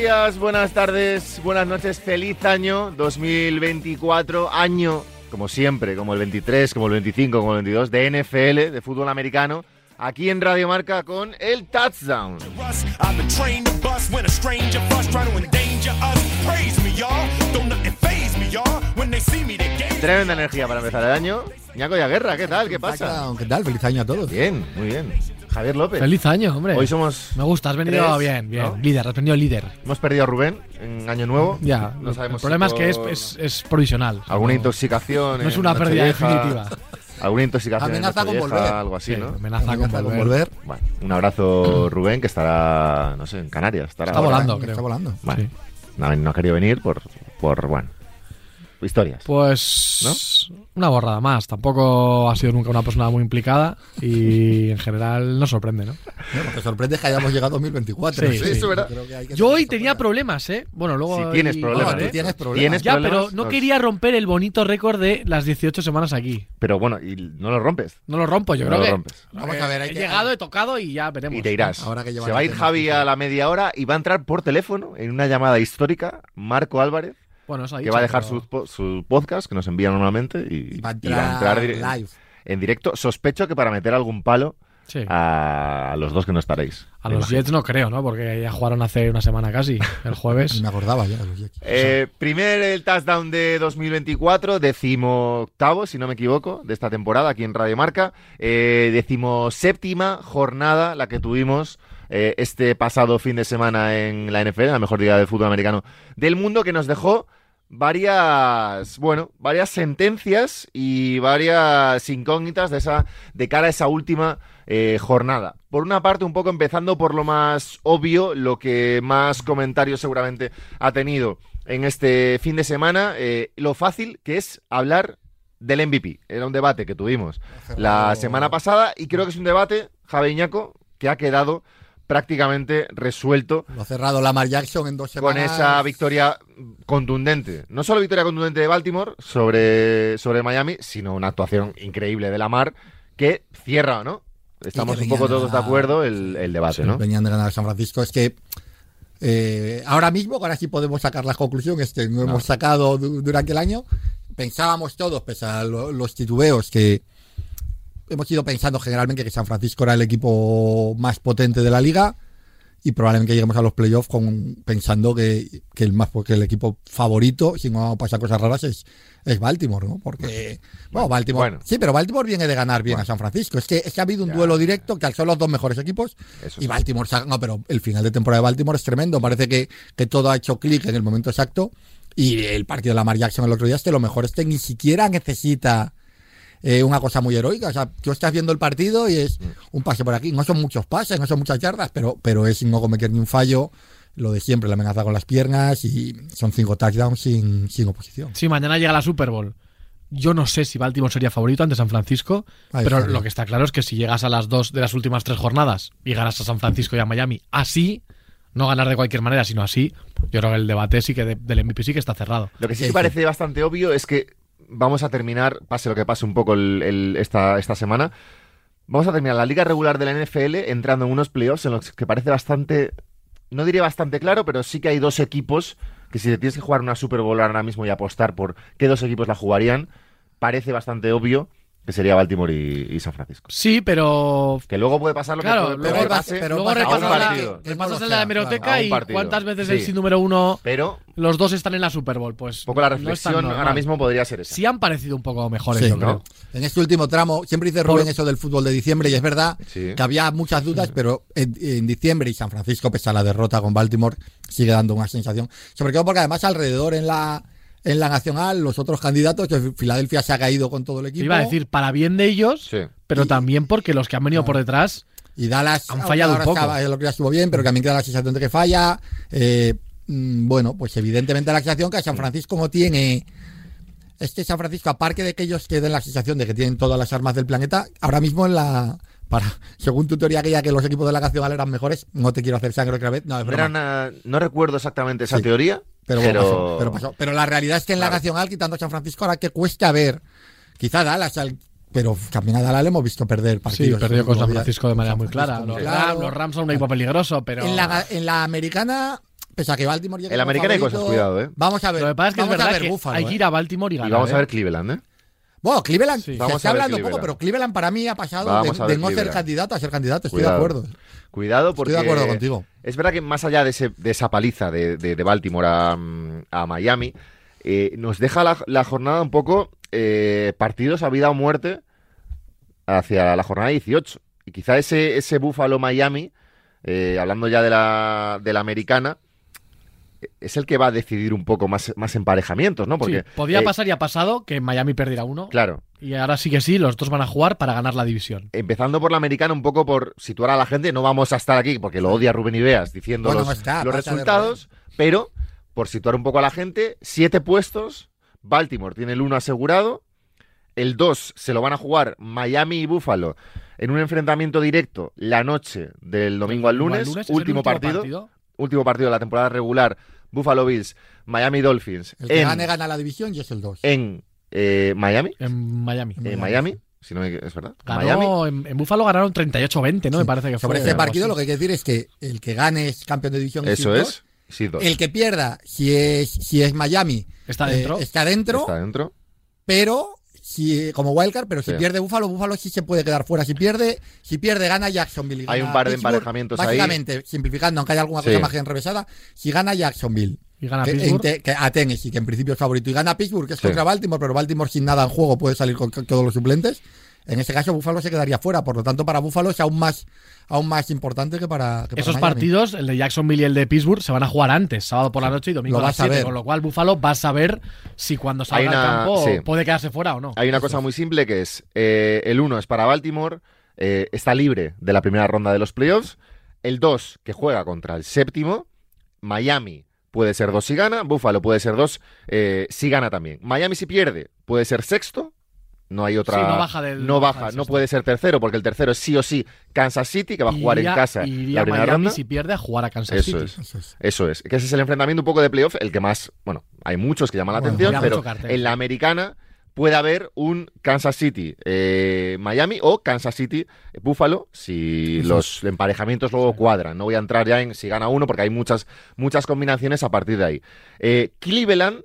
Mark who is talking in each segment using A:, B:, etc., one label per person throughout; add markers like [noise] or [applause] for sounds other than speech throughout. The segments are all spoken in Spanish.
A: Días, buenas tardes, buenas noches, feliz año 2024, año como siempre, como el 23, como el 25, como el 22 de NFL, de fútbol americano, aquí en Radio Marca con el touchdown. Tremenda energía para empezar el año. Ñaco y Guerra, ¿qué tal? ¿Qué pasa?
B: ¿Qué tal? Feliz año a todos.
A: Bien, muy bien. Javier López.
C: Feliz año, hombre.
A: Hoy somos.
C: Me gusta, has venido
A: tres,
C: bien, bien.
A: ¿no?
C: Líder, has venido líder.
A: Hemos perdido a Rubén en Año Nuevo.
C: Ya,
A: no sabemos
C: el problema
A: si
C: es que es, es, es provisional.
A: Alguna
C: No-
A: intoxicación.
C: No es una pérdida definitiva.
A: Alguna intoxicación. en
B: Amenaza con
A: Nochevieja,
B: volver.
A: Algo así,
C: Sí,
A: ¿no?
C: amenaza con
B: Amenaza con
C: volver.
B: volver.
A: Bueno, un abrazo, [clears throat] Rubén, que estará, no sé, en Canarias. Estará
C: Está
A: ahora.
C: volando,
B: Está
C: creo.
B: volando.
A: Bueno,
C: Sí.
A: no, no ha querido venir por, por, bueno, historias.
C: Pues una borrada más. Tampoco ha sido nunca una persona muy implicada y en general nos sorprende, ¿no?
B: No, lo que sorprende es que hayamos llegado a 2024.
C: Sí, sí,
A: eso es verdad.
B: Yo creo que hay que
C: Yo hoy tenía problemas, ¿eh? Bueno, luego.
A: Si tienes problemas,
B: No,
A: ¿eh?
B: tienes problemas.
A: ¿Tienes
C: Ya,
A: problemas?
C: pero no quería romper el bonito récord de las 18 semanas aquí.
A: Pero bueno, y no lo rompes.
C: No lo rompo, yo
A: No
C: creo
A: lo
C: que.
A: rompes.
B: Vamos a ver, hay
C: he
B: que-
C: llegado, he tocado y ya veremos.
A: Y te irás.
B: Ahora que
A: Se va a ir Javi a la media hora y va a entrar por teléfono en una llamada histórica Marco Álvarez,
C: Bueno, eso ha
A: que va a dejar
C: pero-
A: su, po- su podcast que nos envía normalmente y,
B: Va a
A: y va a entrar
B: live.
A: en directo. Sospecho que para meter algún palo
C: Sí.
A: a los dos que no estaréis.
C: A los
A: imagino.
C: Jets no creo, ¿no? Porque ya jugaron hace una semana casi, el jueves. [laughs]
B: Me acordaba ya de los Jets.
A: Eh, primer el touchdown de 2024, decimo octavo, si no me equivoco, de esta temporada aquí en Radio Marca. Eh, decimo séptima jornada, la que tuvimos eh, este pasado fin de semana en la NFL, la mejor liga de fútbol americano del mundo, que nos dejó varias, bueno, varias sentencias y varias incógnitas de esa, de cara a esa última eh, jornada. Por una parte, un poco empezando por lo más obvio, lo que más comentarios seguramente ha tenido en este fin de semana, eh, lo fácil que es hablar del MVP. Era un debate que tuvimos la semana pasada y creo que es un debate, Javi Iñaco, que ha quedado prácticamente resuelto
B: Lo ha cerrado Lamar Jackson en dos
A: con
B: semanas.
A: esa victoria contundente. No solo victoria contundente de Baltimore sobre, sobre Miami, sino una actuación increíble de Lamar que cierra, ¿no? Estamos un poco todos de acuerdo el, el debate, ¿no?
B: Venían de ganar San Francisco. Es que eh, ahora mismo, ahora sí podemos sacar la conclusión, es que no hemos sacado du- durante el año. Pensábamos todos, pese a lo- los titubeos, que hemos ido pensando generalmente que San Francisco era el equipo más potente de la liga y probablemente lleguemos a los playoffs con, pensando que, que el más porque el equipo favorito, si no pasa cosas raras, es, es Baltimore, ¿no? Porque, bueno, Baltimore.
A: bueno.
B: Sí, pero Baltimore viene de ganar bien a San Francisco. Es que, es que ha habido un
A: Ya.
B: duelo directo que son los dos mejores equipos
A: Eso
B: y
A: sí.
B: Baltimore, sa- no, pero el final de temporada de Baltimore es tremendo. Parece que, que todo ha hecho clic en el momento exacto. Y el partido de Lamar Jackson el otro día es que lo mejor es que ni siquiera necesita eh, una cosa muy heroica. O sea, tú estás viendo el partido y es un pase por aquí. No son muchos pases, no son muchas yardas, pero, pero es no cometer ni un fallo. Lo de siempre, la amenaza con las piernas y son cinco touchdowns sin, sin oposición.
C: Sí, mañana llega la Super Bowl. Yo no sé si Baltimore sería favorito ante San Francisco,
B: Ahí
C: pero lo que está claro es que si llegas a las dos de las últimas tres jornadas y ganas a San Francisco y a Miami así, no ganar de cualquier manera, sino así, yo creo que el debate sí que de- del MVP sí que está cerrado.
A: Lo que sí,
B: Sí,
A: que
B: sí.
A: parece bastante obvio es que vamos a terminar, pase lo que pase un poco esta, esta semana, vamos a terminar la liga regular de la NFL entrando en unos playoffs en los que parece bastante, no diré bastante claro, pero sí que hay dos equipos que si te tienes que jugar una Super Bowl ahora mismo y apostar por qué dos equipos la jugarían, parece bastante obvio que sería Baltimore y, y San Francisco.
C: Sí, pero
A: Que luego puede pasar lo
C: Claro,
A: que puede,
C: luego
B: pero
C: luego repasas, la, hemeroteca
A: claro,
C: y cuántas veces
A: Sí.
C: el sin número uno
A: Pero
C: los dos están en la Super Bowl. Pues
A: un poco la reflexión ahora mismo podría ser esa.
C: Sí han parecido un poco mejores,
B: Sí,
C: yo
A: ¿no?
B: En este último tramo, siempre dice Rubén
C: Por-
B: eso del fútbol de diciembre y es verdad
A: Sí.
B: que había muchas dudas, pero en, en diciembre y San Francisco, pese a la derrota con Baltimore, sigue dando una sensación. Sobre todo porque además alrededor en la en la nacional, los otros candidatos, que Filadelfia se ha caído con todo el equipo.
C: iba a decir, para bien de ellos,
A: Sí.
C: pero
B: Y-
C: también porque los que han venido por detrás
B: Y Dallas
C: Han fallado
B: ahora
C: un poco.
B: estaba- el otro día estuvo bien, pero también queda la sensación de que falla. Eh, mm, bueno, pues evidentemente la sensación que San Francisco no tiene. Es que San Francisco, aparte de que ellos queden la sensación de que tienen todas las armas del planeta, ahora mismo en la. Para, según tu teoría aquella que los equipos de la nacional eran mejores, no te quiero hacer sangre otra vez. No, es
A: No,
B: broma.
A: era una- no recuerdo exactamente esa
B: Sí.
A: teoría,
B: Pero,
A: pero,
B: pasó, pero pasó. Pero la realidad es que en la
A: Claro.
B: nacional, quitando a San Francisco, ahora que cuesta ver. Quizá Dallas, al- pero también a Dallas le hemos visto perder
C: sí,
B: partidos.
C: perdió con
B: Los
C: San. Francisco de manera muy clara. Los,
B: claro.
C: Rams, los Rams son un equipo peligroso, pero
B: En la, en la americana, pese a que Baltimore llegue
A: En la americana hay cosas, cuidado, ¿eh?
B: Vamos a ver.
C: Lo que pasa es que es
B: vamos a
C: verdad
B: ver
C: que
B: Buffalo,
C: hay
B: ¿eh?
C: que ir a Baltimore y
A: Y
C: ganar.
A: vamos a
C: ¿eh?
A: ver Cleveland, ¿eh?
B: Bueno, Cleveland
C: Sí.
B: se
A: Vamos
B: está hablando
A: Cleveland.
B: poco, pero Cleveland para mí ha pasado
A: Vamos
B: de, de no ser candidato a ser candidato. Estoy
A: Cuidado.
B: de acuerdo.
A: Cuidado porque...
B: Estoy de acuerdo contigo.
A: Es verdad que más allá de, ese- de esa paliza de, de- de Baltimore a, a Miami, eh, nos deja la, la jornada un poco eh, partidos a vida o muerte hacia la jornada 18. Y quizá ese, ese Buffalo-Miami, eh, hablando ya de la, de la americana, es el que va a decidir un poco más, más emparejamientos, ¿no? Porque,
C: Sí, podía pasar y ha pasado que Miami perdiera uno.
A: Claro,
C: Y ahora sí que sí, los dos van a jugar para ganar la división.
A: empezando por la americana, un poco por situar a la gente, no vamos a estar aquí porque lo odia Rubén Ibeas diciendo
B: Bueno,
A: los,
B: está,
A: resultados, pero por situar un poco a la gente, siete puestos, Baltimore tiene el uno asegurado, el 2 se lo van a jugar Miami y Buffalo en un enfrentamiento directo la noche del domingo al lunes,
C: es el
A: último, partido, último partido de la temporada regular, Buffalo Bills, Miami Dolphins,
B: El que
A: en,
B: gane gana la división y es el 2.
A: en, eh, Miami,
C: En Miami.
B: En
A: en
B: Miami.
A: Miami, si no me- es verdad,
C: Ganó,
A: Miami,
C: en, en Búfalo ganaron 38-20, ¿no? Me parece que fue.
B: Sobre ese
C: algo
B: partido lo que hay que decir es que el que gane es campeón de división.
A: eso es,
B: dos.
A: sí, dos.
B: El que pierda, si es, si es Miami,
C: Está
B: eh,
C: dentro.
B: está dentro,
A: Está dentro.
B: pero si como wildcard, pero si
A: Sí.
B: pierde Búfalo, Búfalo sí se puede quedar fuera. Si pierde, si pierde gana Jacksonville. y
A: Hay un par de
B: Pittsburgh.
A: emparejamientos ahí.
B: Básicamente, simplificando, aunque haya alguna
A: Sí.
B: cosa más enrevesada, si gana Jacksonville.
C: Y gana
B: que,
C: Pittsburgh.
B: te- que a Tennessee, que en principio es favorito, y gana Pittsburgh, que es
A: Sí.
B: contra Baltimore, pero Baltimore sin nada en juego puede salir con, con todos los suplentes. En ese caso, Búfalo se quedaría fuera. Por lo tanto, para Búfalo es aún más, aún más importante que para. que para
C: Esos
B: Miami.
C: partidos, el de Jacksonville y el de Pittsburgh, se van a jugar antes, sábado por la noche y domingo
B: Lo
C: a las
B: vas a
C: 7,
B: ver.
C: con lo cual Búfalo va a saber si cuando salga
A: una-
C: al campo
A: sí.
C: puede quedarse fuera o no.
A: Hay una cosa muy simple que es, eh, el 1 es para Baltimore, eh, está libre de la primera ronda de los playoffs, el 2 que juega contra el séptimo, Miami puede ser 2 si gana, Buffalo puede ser 2 eh, si gana también. Miami si pierde puede ser sexto, no hay otra...
C: Sí, no baja del-
A: no
C: baja
A: baja,
C: del
A: no puede ser tercero porque el tercero es sí o sí Kansas City que va a jugar
C: Iría-
A: en casa
C: iría
A: la primera
C: Miami
A: ronda.
C: si pierde a jugar a Kansas
A: Eso
C: City.
A: es.
B: Eso es.
A: Eso es, que ese es el enfrentamiento un poco de playoff, el que más, bueno, hay muchos que llaman la
B: Bueno,
A: atención, pero en la americana puede haber un Kansas City eh, Miami o Kansas City eh, Buffalo si los emparejamientos luego cuadran. No voy a entrar ya en si gana uno porque hay muchas, muchas combinaciones a partir de ahí. Eh, Cleveland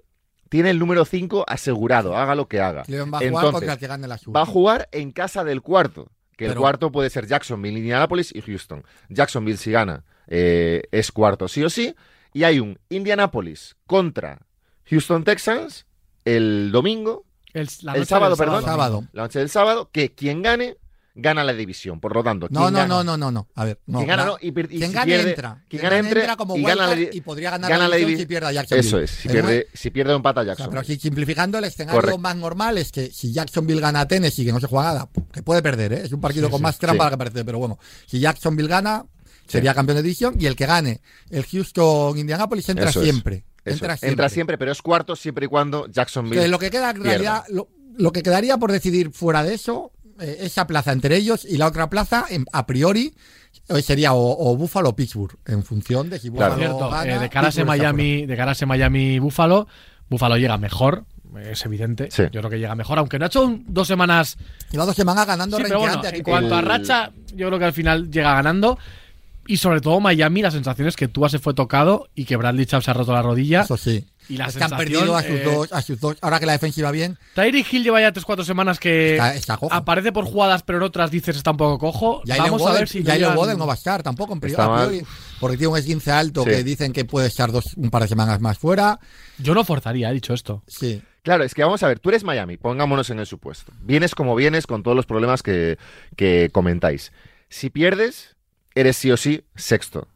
A: tiene el número 5 asegurado, haga lo que haga.
B: Cleveland va a jugar
A: Entonces,
B: contra el que gane la.
A: Va a jugar en casa del cuarto. Que el cuarto puede ser Jacksonville, Indianapolis y Houston. Jacksonville, si gana, eh, es cuarto sí o sí. Y hay un Indianapolis contra Houston Texans el domingo,
C: El, la
A: El
C: noche
A: sábado,
C: del
A: perdón.
B: Sábado.
A: la noche del sábado, que quien gane, gana la división. Por lo tanto,
B: No, no,
A: gana-
B: no, no, no, no. A ver, no.
A: quien gana
B: la-
A: no, y, pier- y
B: quien
A: si
B: gane
A: pierde-
B: entra.
A: Quien entre
B: entra como
A: y gana la,
B: y podría ganar
A: gana
B: la división
A: divi-
B: si pierde a Jacksonville.
A: Eso es, si pierde, si pierde o empata
B: O sea,
A: Jackson.
B: pero si simplificando, el escenario más normal es que si Jacksonville gana a Tennessee, que no se juega nada, que puede perder, ¿eh? es un partido
C: Sí,
B: con
C: sí.
B: más trampa
A: Sí.
B: que parece, pero bueno, si Jacksonville gana, sería campeón de división y el que gane el Houston Indianapolis entra
A: Eso es. Eso
B: entra siempre.
A: Entra siempre, pero es cuarto siempre y cuando Jacksonville.
B: Que lo que queda en realidad, lo, lo que quedaría por decidir fuera de eso, eh, esa plaza entre ellos y la otra plaza, en- a priori, eh, sería o, o Buffalo o Pittsburgh, en función de si
A: Claro.
B: Buffalo gana,
C: eh, de cara a Miami, de cara a Miami Búfalo, Búfalo llega mejor, es evidente.
A: Sí.
C: Yo creo que llega mejor, aunque no ha hecho un- dos semanas.
B: Lleva dos semanas ganando
C: Sí, pero bueno, en cuanto a racha, yo creo que al final llega ganando. Y sobre todo Miami, la sensación es que Tua se fue tocado y que Bradley Chubb se ha roto la rodilla.
B: Eso sí.
C: Y la
B: es que han perdido a sus,
C: eh,
B: dos, a sus dos. Ahora que la defensiva bien,
C: Tyreek Hill lleva ya 3-4 semanas que
B: está, está cojo.
C: aparece por jugadas, pero en otras dices está un poco cojo.
B: Y
C: Vamos a ver si
B: Jalen
C: llegan-
B: Waddle no va a estar tampoco en pri-
A: Está
B: a
A: mal.
B: priori, porque tiene un esguince alto
A: Sí.
B: que dicen que puede estar dos, un par de semanas más fuera.
C: Yo no forzaría, he dicho esto.
B: Sí.
A: Claro, es que vamos a ver, tú eres Miami, pongámonos en el supuesto. Vienes como vienes con todos los problemas que, que comentáis. Si pierdes, eres sí o sí sexto.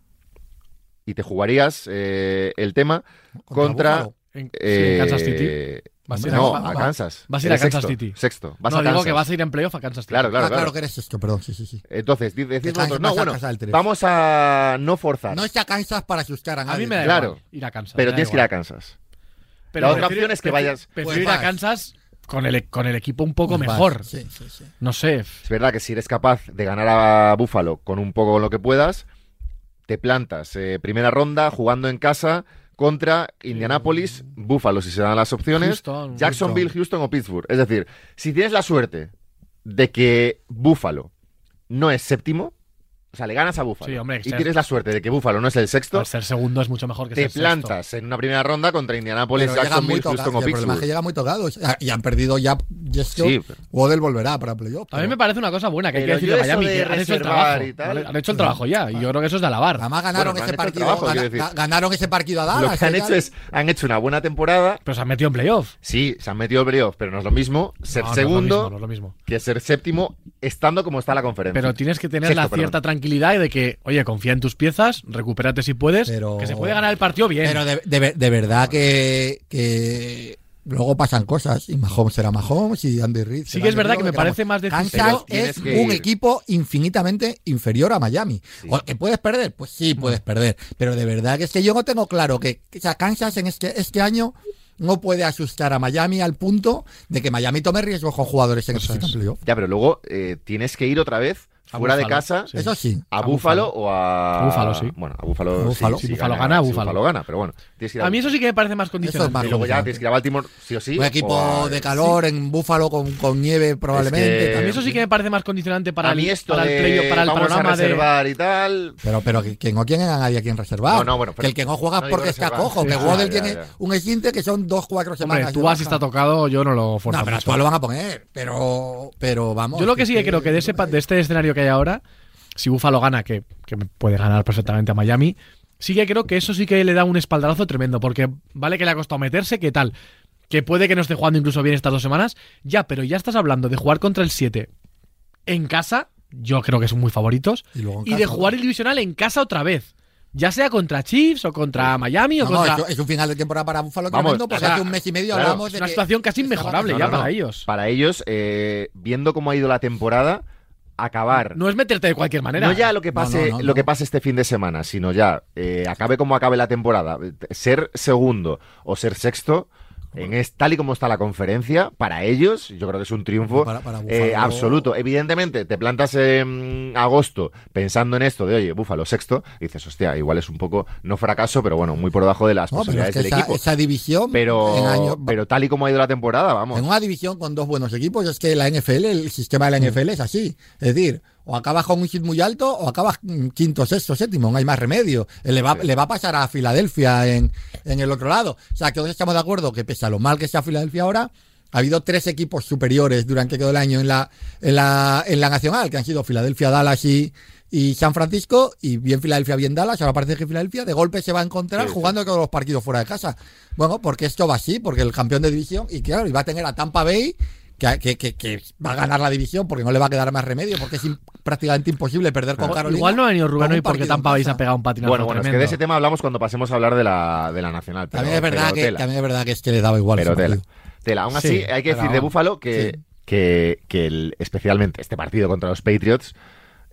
A: Y te jugarías eh, el tema contra...
B: Buffalo.
C: En,
A: eh,
C: en Kansas City. Vas a ir a-
A: no,
C: va-
A: a Kansas.
C: vas a ir a Kansas
A: sexto,
C: City.
A: Sexto. Vas
C: no,
A: a
C: digo
A: Kansas.
C: que vas a ir en playoff a Kansas City.
A: Claro, claro,
B: ah, claro
A: claro.
B: que eres esto, perdón, sí, sí, sí.
A: Entonces, decís
B: Que
A: vosotros, no,
B: a
A: bueno, vamos a no forzar.
B: No está Kansas para asustar a
C: A
B: nadie.
C: mí me da
A: Claro.
C: igual ir a Kansas.
A: pero tienes que ir a. Kansas.
C: Pero
A: La otra opción es que vayas-
C: Prefiero
B: Pues
C: ir a. Kansas con el, con el equipo un poco mejor.
B: Sí, sí, sí.
C: No sé.
A: Es verdad que si eres capaz de ganar a Buffalo con un poco lo que puedas, te plantas eh, primera ronda jugando en casa contra Indianapolis, Buffalo si se dan las opciones,
C: Houston,
A: Jacksonville, Houston o Pittsburgh. Es decir, si tienes la suerte de que Buffalo no es séptimo, o sea, le ganas a Búfalo
C: Sí, hombre,
A: y
C: ser-
A: tienes la suerte de que Búfalo no es el sexto,
C: Al ser segundo es mucho mejor que
A: te
C: ser sexto.
A: plantas en una primera ronda contra Indianapolis, Jacksonville. Houston o
B: El problema es que llegan muy tocados. Ah, Y han perdido ya Jesco.
A: Sí, pero-
B: Waddle volverá para playoff.
C: A mí me parece una cosa buena que hay que decir de Miami,
A: de
C: han hecho el trabajo.
A: y tal-
C: Han hecho el trabajo ya, y yo creo que eso es de alabar.
B: Además ganaron
A: Bueno,
B: ese partido.
A: trabajo,
B: gana- ganaron ese partido a Dallas.
A: Lo que han
B: y
A: hecho es, han hecho una buena temporada,
C: Pero se han metido en playoff.
A: sí, se han metido en playoff, pero no es lo mismo ser
C: No, no es lo
A: segundo
C: mismo, no es lo mismo.
A: que ser séptimo estando como está la conferencia.
C: Pero tienes que tener la cierta tranquilidad de que, oye, confía en tus piezas, recupérate si puedes,
B: Pero-
C: que se puede ganar el partido bien.
B: Pero de, de ver- de verdad que, que luego pasan cosas. Y Mahomes será Mahomes y Andy Reid.
C: Sí que es verdad que me parece más
B: Kansas
C: decisivo.
A: tienes
B: es
A: que
B: un
A: ir.
B: equipo infinitamente inferior a Miami.
A: Sí.
B: O que puedes perder, pues sí, puedes perder. Pero de verdad que es que yo no tengo claro que, que, o sea, Kansas en este, este año no puede asustar a Miami al punto de que Miami tome riesgos con jugadores en
C: Eso
B: el
C: es.
B: playoff.
A: Ya, pero luego eh, tienes que ir otra vez
C: A
A: fuera de casa
C: sí.
B: Eso sí.
A: a,
C: A
A: Búfalo
C: Buffalo.
A: o a...
C: Buffalo, sí.
A: Bueno, a Búfalo, sí,
C: Si Buffalo gana,
A: si
C: Buffalo.
A: Búfalo gana, pero bueno. Tienes que ir a,
C: A mí eso sí que me parece más
B: Eso es
C: condicionante.
B: más
A: Y luego ya tienes que ir a Baltimore sí o sí.
B: Un equipo
A: o a-
B: de calor en Búfalo con, con nieve probablemente.
A: que-
C: A mí eso sí que me parece más condicionante para
A: a
C: el,
A: mí esto
C: para el,
A: de
C: playoff, para el
A: vamos a
C: panorama de...
A: reservar y tal...
B: Pero, pero que, no tienen a nadie a quien reservar.
A: No, no, bueno, pero-
B: que el que no juega
A: no
B: es porque está
A: reservar.
B: cojo. Que Waddle tiene un esguinte que son dos, cuatro semanas.
C: Tú así
B: baja.
C: está tocado, yo no lo forzo
B: No, pero tú lo van a poner. Pero, pero vamos.
C: Yo lo que sí que creo que de, ese, pa- de este escenario que hay ahora, si Buffalo gana, que, que puede ganar perfectamente a Miami, sí que creo que eso sí que le da un espaldarazo tremendo, porque vale que le ha costado meterse, que tal, que puede que no esté jugando incluso bien estas dos semanas, ya, pero ya estás hablando de jugar contra el 7 en casa, yo creo que son muy favoritos,
B: Y luego en
C: y
B: casa,
C: de jugar el divisional en casa otra vez. Ya sea contra Chiefs o contra Miami o
B: No,
C: contra...
B: es, es un final de temporada para Búfalo
A: Vamos,
B: tremendo, porque
A: o sea,
B: hace un mes y medio
A: claro,
B: hablamos
C: es
B: de
C: una situación casi inmejorable
A: No,
C: ya
A: no,
C: para
A: no.
C: ellos.
A: Para ellos, eh, viendo cómo ha ido la temporada, acabar...
C: No es meterte de cualquier manera.
A: No ya lo que pase,
B: no, no,
A: lo que pase este fin de semana, sino ya eh, acabe como acabe la temporada, ser segundo o ser sexto, en es, tal y como está la conferencia, para ellos, yo creo que es un triunfo
B: Para- para
A: eh, absoluto. Evidentemente, te plantas en agosto pensando en esto de, oye, Búfalo sexto, y dices, hostia, igual es un poco, no fracaso, pero bueno, muy por debajo de las
B: No, es
A: posibilidades
B: que
A: del
B: esa,
A: equipo.
B: esa división
A: Pero,
B: en año-
A: pero tal y como ha ido la temporada, vamos.
B: En una división con dos buenos equipos, es que la NFL, el sistema de la NFL es así. Es decir, o acabas con un hit muy alto o acabas mm, quinto, sexto, séptimo, no hay más remedio. Eh, Le va,
A: Sí.
B: le va a pasar a Filadelfia en, en el otro lado. O sea, que todos estamos de acuerdo que pese a lo mal que sea Filadelfia ahora, ha habido tres equipos superiores durante todo el año en la, en la, en la nacional, que han sido Filadelfia, Dallas y, y San Francisco, y bien Filadelfia, bien Dallas, ahora parece que Filadelfia de golpe se va a encontrar
A: Sí, sí.
B: jugando todos los partidos fuera de casa. Bueno, porque esto va así, porque el campeón de división, y claro, y va a tener a Tampa Bay, que, que, que- que va a ganar la división, porque no le va a quedar más remedio, porque es prácticamente imposible perder con Carolina.
C: Igual no ha venido Rubén hoy porque Tampa vais
B: casa.
C: a pegar un patinazo
A: Bueno, bueno, es que de
C: tremendo.
A: ese tema hablamos cuando pasemos a hablar de la, de la nacional. Pero,
B: También es verdad
A: pero
B: que,
A: tela.
B: también es verdad que es que le daba igual.
A: Pero tela. Tela. Aún así,
C: Sí,
A: hay que decir de Búfalo que,
B: Sí.
A: que, que el- especialmente este partido contra los Patriots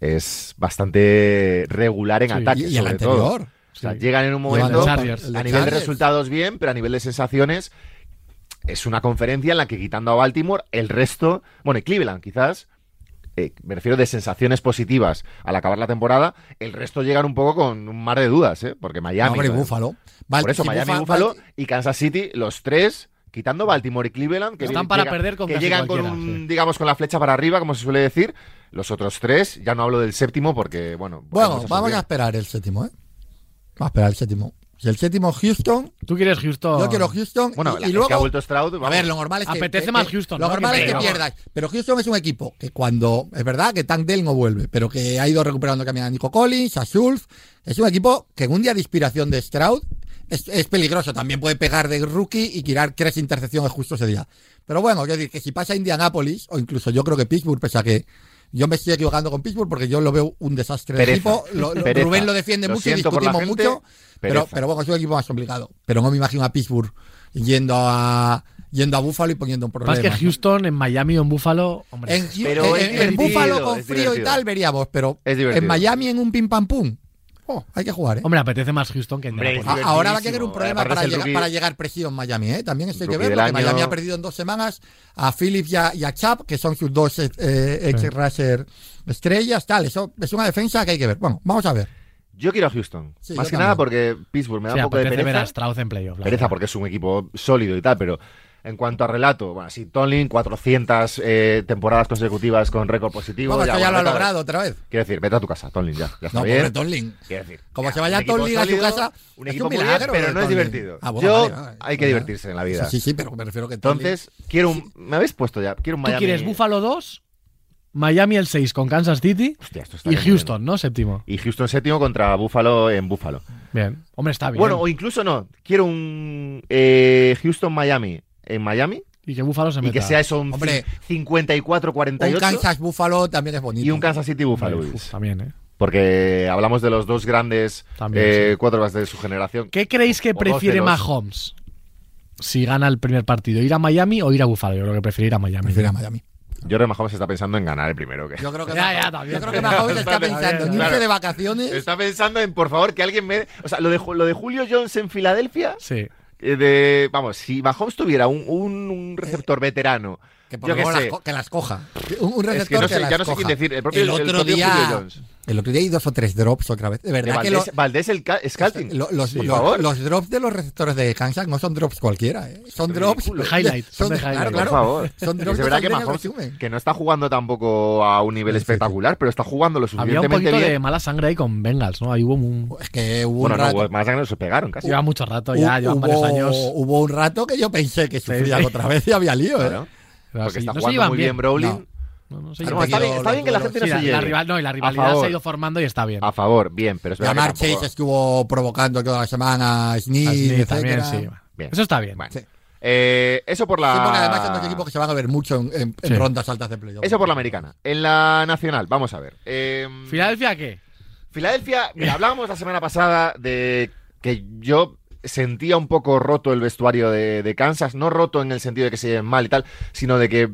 A: es bastante regular en
C: Sí,
A: ataque.
B: Y, y el
A: todo.
B: anterior.
A: O sea,
C: Sí.
A: llegan en un momento a
C: Chargers.
B: el de
A: nivel de resultados bien, pero a nivel de sensaciones es una conferencia en la que quitando a Baltimore, el resto, bueno, y Cleveland quizás, eh, me refiero de sensaciones positivas al acabar la temporada, el resto llegan un poco con un mar de dudas, ¿eh? porque Miami...
B: Hombre, y
A: eh,
B: Búfalo.
A: por eso,
B: si
A: Miami, Búfalo
B: Bal-
A: y Kansas City, los tres, quitando Baltimore y Cleveland, que
C: Están
A: vienen-
C: para
A: llega-
C: perder con
A: que llegan con un,
C: sí.
A: digamos, con la flecha para arriba, como se suele decir. Los otros tres, ya no hablo del séptimo porque, bueno.
B: Bueno, vamos a esperar el séptimo, ¿eh? Vamos a esperar el séptimo. Si el séptimo Houston,
C: Tú quieres Houston.
B: yo quiero Houston.
A: Bueno,
B: y, luego,
A: que ha vuelto Stroud.
B: A ver, lo normal es que.
C: Apetece más
B: que-
C: Houston,
B: Lo
C: ¿no?
B: normal
C: Que
B: es que pierdas. Pero Houston es un equipo que cuando. Es verdad que Tank Dell no vuelve, pero que ha ido recuperando también a Nico Collins, a Schultz. Es un equipo que en un día de inspiración de Stroud es, es peligroso. También puede pegar de rookie y tirar tres intercepciones justo ese día. Pero bueno, quiero decir que si pasa a Indianapolis, o incluso yo creo que Pittsburgh, pese a que. Yo me estoy equivocando con Pittsburgh porque yo lo veo un desastre de equipo. Lo- lo-
A: Pereza.
B: Rubén lo defiende
A: Lo
B: mucho y discutimos
A: gente,
B: mucho. Pero,
A: pereza.
B: pero bueno, es un equipo más complicado. Pero no me imagino a Pittsburgh yendo a yendo a Buffalo y poniendo un problema.
C: Más que Houston, en Miami o en Buffalo, hombre.
B: En,
A: Pero
B: en- Buffalo con frío y tal veríamos, pero en Miami en un pim pam pum. Oh, hay que jugar, ¿eh?
C: Hombre, apetece más Houston que
A: Hombre,
C: Indianapolis.
A: es
B: A- Ahora va a tener
A: divertidísimo.
B: un problema para, llegar, para llegar presión Miami, ¿eh? También esto hay que verlo, que. Miami ha perdido en dos semanas a Phillips y a, y a Chap, que son sus dos eh, ex rusher estrellas, tal. Eso es una defensa que hay que ver. Bueno, vamos a ver.
A: Yo quiero a Houston.
B: Sí,
A: Más que nada porque Pittsburgh me da
C: Sí,
A: un poco de
C: ver a
A: pereza.
C: Strauss en playoff. la
A: Pereza porque es un equipo sólido y tal, pero En cuanto a relato, bueno, sí, Tomlin, 400 eh, temporadas consecutivas con récord positivo.
B: Esto ya lo ha logrado otra vez.
A: Quiero decir, vete a tu casa, Tomlin, ya. Ya está
B: No,
A: bien.
B: pobre Tomlin.
A: Quiero decir,
B: Como
A: ya,
B: se vaya Tomlin a su
A: sólido,
B: casa,
A: un
B: es
A: equipo muy bien,
B: milagro
A: pero
B: de
A: no es divertido.
B: Ah, bueno,
A: Yo,
B: vale, vale,
A: hay que
B: vale.
A: divertirse en la vida.
B: Sí, sí, pero me refiero que Tomlin-
A: Entonces, quiero un. Me habéis puesto ya. Quiero un
C: Tú
A: Miami.
C: quieres Buffalo 2, Miami el 6 con Kansas City
A: Hostia, esto está
C: y
A: bien.
C: Houston, ¿no? Séptimo.
A: Y Houston séptimo contra Buffalo en Buffalo.
C: Bien. Hombre, está bien.
A: Bueno, o incluso no. Quiero un eh, Houston-Miami en Miami.
C: y que Buffalo se
A: Y
C: meta.
A: que sea eso un
B: Hombre,
A: cin- 54-48.
B: Un Kansas Buffalo también es bonito.
A: y un Kansas City Bills.
C: uf, también, ¿eh?
A: Porque hablamos de los dos grandes
C: También,
A: eh,
C: sí.
A: quarterbacks de su generación.
C: ¿Qué creéis que
A: O
C: prefiere
A: los-
C: Mahomes? Si gana el primer partido, ¿ir a Miami o ir a Buffalo? Yo creo que prefiere ir a Miami.
B: Prefiero a Miami.
A: Yo creo que Mahomes está pensando en ganar el primero. Que...
B: Yo creo que [laughs]
C: Ya,
B: Mahomes-
C: ya, también.
B: yo creo que Mahomes está pensando en irse
A: Claro.
B: de vacaciones.
A: Está pensando en, por favor, que alguien me... O sea, lo de, lo de Julio Jones en Filadelfia...
C: Sí.
A: Eh, De, vamos, si Mahomes tuviera un, un- un receptor veterano,
B: Que por
A: yo
B: las que coja. Un, un
A: Es que
B: receptor
A: no sé-
B: que las
A: ya no sé
B: coja.
A: quién decir, el propio-
B: el
A: el
B: otro
A: propio
B: día,
A: Julio Jones.
B: El otro día hay dos o tres drops otra vez. De
A: de
B: verdad que
A: Valdés,
B: lo-
A: Valdés el ca- scouting.
B: lo- los,
A: por
B: los-
A: favor.
B: los drops de los receptores de Kansas no son drops cualquiera, ¿eh? son drops.
C: De highlight, son de
B: claro,
C: highlight.
B: claro,
A: por favor.
B: Son
A: Es
B: drops
A: de
B: que
A: verdad que Mahomes, que no está jugando tampoco a un nivel
B: Sí, sí, sí.
A: espectacular, pero está jugando lo
C: Había un
A: suficientemente
C: poquito
A: bien.
C: de mala sangre ahí con Bengals, ¿no? Ahí hubo un...
B: Es que hubo
A: Bueno,
B: un
A: no, más sangre se pegaron casi.
C: Lleva mucho rato ya, llevan
B: hubo,
C: varios años.
B: hubo un rato que yo pensé que sufría
C: sí.
B: otra vez y había lío, ¿eh?
A: Claro, porque está jugando muy bien, Brolin.
B: No.
C: No, no,
A: está bien, está bien que la gente no
C: Sí,
A: se
C: la,
A: lleve.
C: la rival- no, y la rivalidad
A: favor.
C: se ha ido formando y está bien.
A: A favor, bien, pero es verdad
B: Llamar
A: tampoco-
B: estuvo provocando toda la semana a Smith,
C: también, sí.
A: Bien.
C: Eso está bien.
A: Bueno,
B: Sí.
A: eh, eso por la...
B: Sí, porque además son dos equipos que se van a ver mucho en, en- en
C: Sí.
B: rondas altas de playoff.
A: Eso por la americana. En la nacional, vamos a ver. Eh,
C: ¿Filadelfia qué?
A: Filadelfia, mira, hablábamos la semana pasada de que yo sentía un poco roto el vestuario de, de Kansas, no roto en el sentido de que se lleven mal y tal, sino de que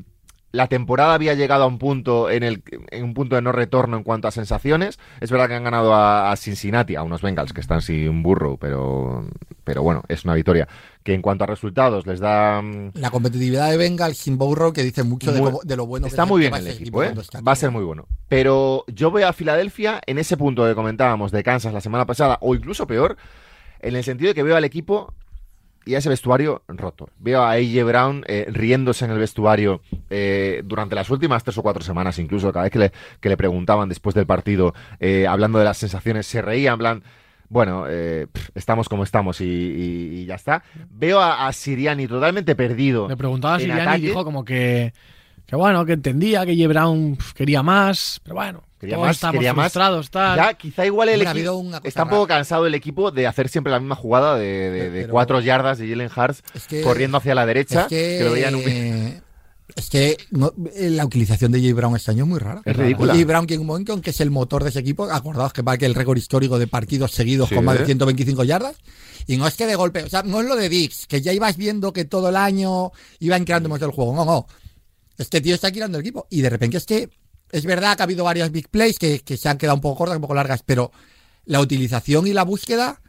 A: la temporada había llegado a un punto en el en un punto de no retorno en cuanto a sensaciones. Es verdad que han ganado a, a Cincinnati, a unos Bengals que están sin un burro, pero pero bueno, es una victoria que en cuanto a resultados les da mm,
B: La competitividad de Bengals sin Burrow que dice mucho de, cómo- de lo bueno que
A: Está
B: es-
A: muy bien el equipo, ¿eh? Va a ser muy bueno. Pero yo veo a Filadelfia en ese punto que comentábamos de Kansas la semana pasada, o incluso peor, en el sentido de que veo al equipo y a ese vestuario roto. Veo a AJ Brown eh, riéndose en el vestuario eh, durante las últimas tres o cuatro semanas, incluso cada vez que le, que le preguntaban después del partido, eh, hablando de las sensaciones, se reía en plan. Bueno, eh, pff, estamos como estamos y, y- y ya está. Veo a, a Siriani totalmente perdido.
C: Le preguntaba a Siriani y dijo como que, que bueno, que entendía que J. Brown quería más, pero bueno,
A: Quería
C: todos
A: más,
C: estamos
A: quería más.
C: tal.
A: Ya, quizá igual el equipo está un poco
B: rara.
A: cansado el equipo de hacer siempre la misma jugada de, de- de
B: Pero-
A: cuatro yardas de Jalen Hurts
B: Es que-
A: corriendo hacia la derecha.
B: Es que,
A: que lo veían un-
B: es que no- eh, la utilización de J. Brown este año es muy rara.
A: Es ridícula.
B: J. Brown, que en un que es el motor de ese equipo, acordaos que va que el récord histórico de partidos seguidos
A: Sí.
B: con más de 125 yardas. Y no es que de golpe, o sea, no es lo de Dix, que ya ibas viendo que todo el año iban creando más del juego. No, no. Este tío está creando el equipo. Y de repente es que es verdad que ha habido varias big plays que, que se han quedado un poco cortas, un poco largas, pero la utilización y la búsqueda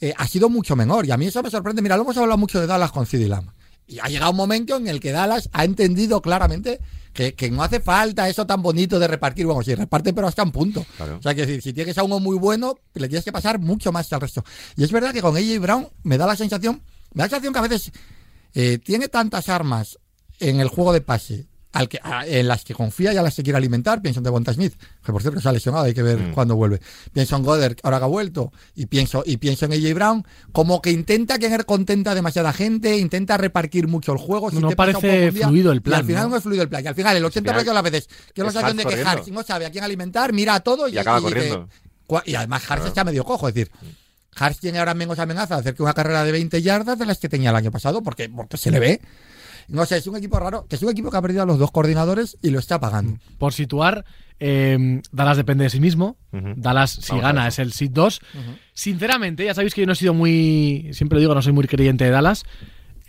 B: eh, ha sido mucho menor. Y a mí eso me sorprende. Mira, lo hemos hablado mucho de Dallas con CD Lamb. Y ha llegado un momento en el que Dallas ha entendido claramente que, que no hace falta eso tan bonito de repartir. Bueno, sí, reparte, pero hasta un punto.
A: Claro.
B: O sea, que decir, si tienes a uno muy bueno, le tienes que pasar mucho más al resto. Y es verdad que con AJ Brown me da la sensación, me da la sensación que a veces eh, tiene tantas armas en el juego de pase al que, a- en las que confía y a las que quiere alimentar. Pienso en Devonta Smith, que por cierto se ha lesionado, hay que ver
A: Mm.
B: cuándo vuelve. Pienso en Goddard, ahora que ha vuelto, y pienso, y pienso en AJ Brown, como que intenta tener contenta a demasiada gente, intenta repartir mucho el juego.
C: No
B: te
C: parece
B: día,
C: fluido el
B: y
C: plan,
B: al final
C: ¿no?
B: no, es fluido el plan. Y al final, el 80%
A: final
B: de las veces, que es la de
A: Hart
B: que
A: corriendo.
B: Hart no sabe a quién alimentar, mira a todo y,
A: Y acaba
B: y
A: corriendo.
B: y además Hart
A: Claro.
B: está medio cojo, es decir, Hart tiene ahora menos amenaza de hacer que una carrera de 20 yardas de las que tenía el año pasado, porque, porque se le ve. No sé, es un equipo raro, que es un equipo que ha perdido a los dos coordinadores y lo está pagando.
C: Por situar, eh, Dallas depende de sí mismo. Dallas, si
A: Vamos
C: gana, es el seed 2. Sinceramente, ya sabéis que yo no he sido muy. Siempre lo digo, no soy muy creyente de Dallas.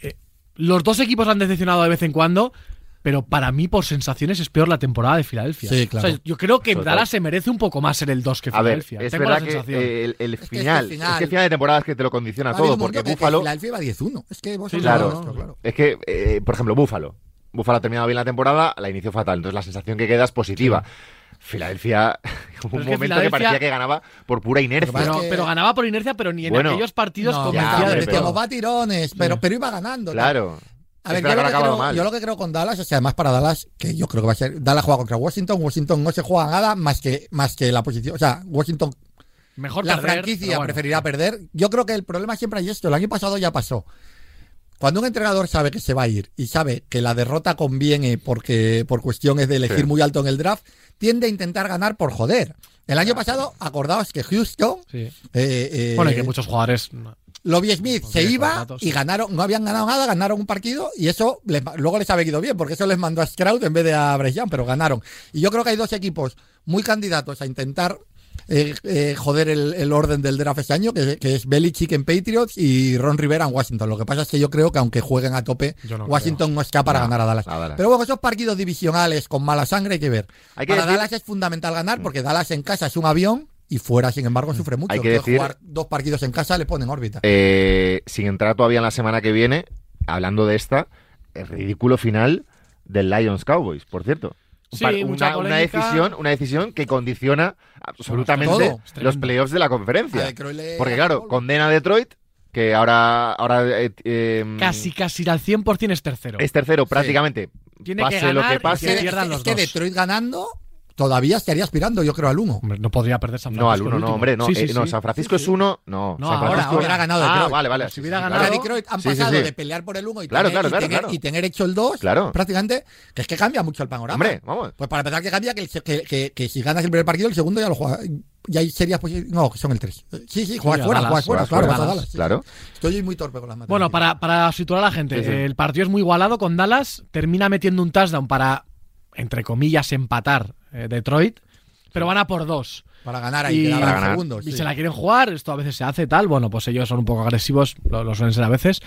C: Eh, los dos equipos han decepcionado de vez en cuando. Pero para mí, por sensaciones, es peor la temporada de Filadelfia.
B: Sí, claro.
C: O sea, yo creo que
A: Sobre
C: Dallas se merece un poco más ser el 2 que
A: A ver,
C: Filadelfia.
A: es
C: Tengo
A: verdad
C: la
A: que
C: sensación.
A: eh, el, el
B: Es que
A: final, es que el final de temporada es que te lo condiciona todo, porque Búfalo,
B: Filadelfia va 10-1. Es que vos
C: Sí, claro.
B: sabéis esto, claro.
A: es que, eh, por ejemplo, Búfalo, Búfalo ha terminado bien la temporada, la inició fatal, entonces la sensación que queda es positiva. Filadelfia, [laughs] hubo
C: Pero
A: un
C: es que
A: momento que
C: Filadelfia-
A: parecía que ganaba por pura inercia.
B: Pero
C: pero,
B: que-
C: pero ganaba por inercia, pero ni en
A: Bueno,
C: aquellos partidos
B: No,
A: ya, hombre,
B: batirones, pero, pero iba ganando.
A: Claro.
B: A ver,
A: es
B: yo lo,
A: que
B: creo,
A: mal.
B: yo lo que creo con Dallas es que además para Dallas, que yo creo que va a ser, Dallas juega contra Washington, Washington no se juega nada más que, más que la posición, o sea, Washington,
C: Mejor
B: la
C: perder,
B: franquicia
C: bueno.
B: preferirá perder. Yo creo que el problema siempre hay esto, el año pasado ya pasó. Cuando un entrenador sabe que se va a ir y sabe que la derrota conviene porque por cuestiones de elegir
A: Sí.
B: muy alto en el draft, tiende a intentar ganar por joder. El año pasado, acordaos que Houston,
C: Sí.
B: eh, eh,
C: Bueno, y que muchos jugadores.
B: Lobby Smith se iba y ganaron, no habían ganado nada, ganaron un partido y eso les- luego les ha venido bien, porque eso les mandó a Stroud en vez de a Young, pero ganaron. Y yo creo que hay dos equipos muy candidatos a intentar eh, eh, joder el, el orden del draft este año, que, que es Belichick en Patriots y Ron Rivera en Washington. Lo que pasa es que yo creo que aunque jueguen a tope,
C: no
B: Washington no está para
A: No,
B: ganar a Dallas.
A: a Dallas.
B: Pero bueno, esos partidos divisionales con mala sangre hay que ver.
A: Hay que
B: para
A: decir-
B: Dallas es fundamental ganar, porque Dallas en casa es un avión y fuera, sin embargo, sufre mucho.
A: Hay que decir-
B: jugar dos partidos en casa le ponen órbita.
A: Eh, sin entrar todavía en la semana que viene, hablando de esta, el ridículo final del Lions Cowboys, por cierto.
C: Sí,
A: una, decisión, una decisión que condiciona absolutamente
B: Todo.
C: Es
A: los playoffs de la conferencia. Porque claro, condena a Detroit, que ahora, ahora eh, eh,
C: Casi, casi al 100% es tercero.
A: es tercero prácticamente.
C: Tiene
A: pase
C: que ganar
A: lo que pase.
C: que
B: Es que,
C: pierdan
B: es
C: los
B: que. Detroit ganando todavía estaría aspirando, yo creo, al 1.
C: Hombre, no podría perder San
A: No, al
C: Francisco.
A: uno,
C: el
A: no,
C: último.
A: hombre, no.
C: Sí, sí,
A: eh, no,
C: sí.
A: San Francisco es uno. No,
C: No,
A: San
C: ahora,
A: Francisco
B: ahora ha ganado
A: Ah, vale, vale.
C: Si hubiera
A: sí, sí,
C: ganado-
A: claro.
B: Detroit han
A: Sí, sí,
B: pasado
A: sí.
B: de pelear por el 1 y,
A: Claro,
B: tener,
A: claro,
B: y
A: claro,
B: tener-
A: claro.
B: y tener hecho el 2,
A: Claro.
B: prácticamente, que es que cambia mucho el panorama.
A: Hombre, vamos.
B: Pues para empezar que cambia que, que, que, que si ganas el primer partido, el segundo ya lo juegas. Ya hay serias posibilidades. No, que son el 3. Sí, sí, juegas
C: a
B: fuera,
C: Dallas,
B: juegas fuera,
A: juegas
B: claro,
A: fuera.
B: vas a Dallas, sí.
A: Claro.
B: Estoy muy torpe con las matemáticas.
C: Bueno, para, para situar a la gente,
A: Sí, sí.
C: el partido es muy igualado con Dallas. Termina metiendo un touchdown para, entre comillas, empatar eh, Detroit. Pero van a por dos.
B: Para ganar ahí,
C: Y-
A: Para ganar.
B: segundos.
C: Y
B: sí.
C: se la quieren jugar. Esto a veces se hace tal. Bueno, pues ellos son un poco agresivos. Lo, lo suelen ser a veces.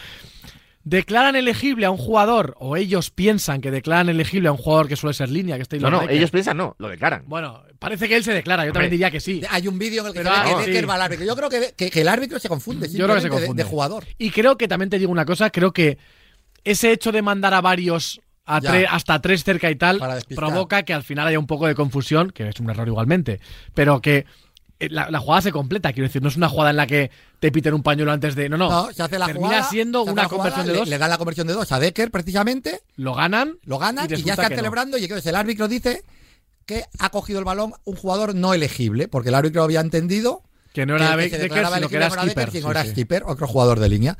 C: Declaran elegible a un jugador, o ellos piensan que declaran elegible a un jugador que suele ser línea, que es
A: No, no,
C: Decker.
A: ellos piensan no, lo declaran.
C: Bueno, parece que él se declara. Yo
A: Hombre.
C: también diría que sí.
B: Hay un vídeo en el que
C: Pero,
B: se ve
C: ah,
B: que
C: sí.
B: Decker va al árbitro. Yo creo que, que, que el árbitro se confunde
C: Yo creo que se
B: de-
C: confunde.
B: de jugador.
C: Y creo que también te digo una cosa, creo que ese hecho de mandar a varios a
B: Ya.
C: tre- hasta tres cerca y tal provoca que al final haya un poco de confusión, que es un error igualmente, pero que eh, la, la jugada se completa, quiero decir, no es una jugada en la que te piten un pañuelo antes de... No, no,
B: No, se hace la
C: termina
B: jugada,
C: siendo
B: se hace
C: una
B: la jugada,
C: conversión de dos,
B: Le, dan la conversión de dos a Decker, precisamente.
C: lo ganan,
B: Lo ganan y, ya
C: resulta
B: están
C: no.
B: celebrando. Y entonces el árbitro dice que ha cogido el balón un jugador no elegible, porque el árbitro había entendido
C: que no era
B: que, que
C: Decker,
B: declaraba
C: sino que era
B: Decker,
C: skipper. sí,
B: era
C: sí.
B: skipper, otro jugador de línea.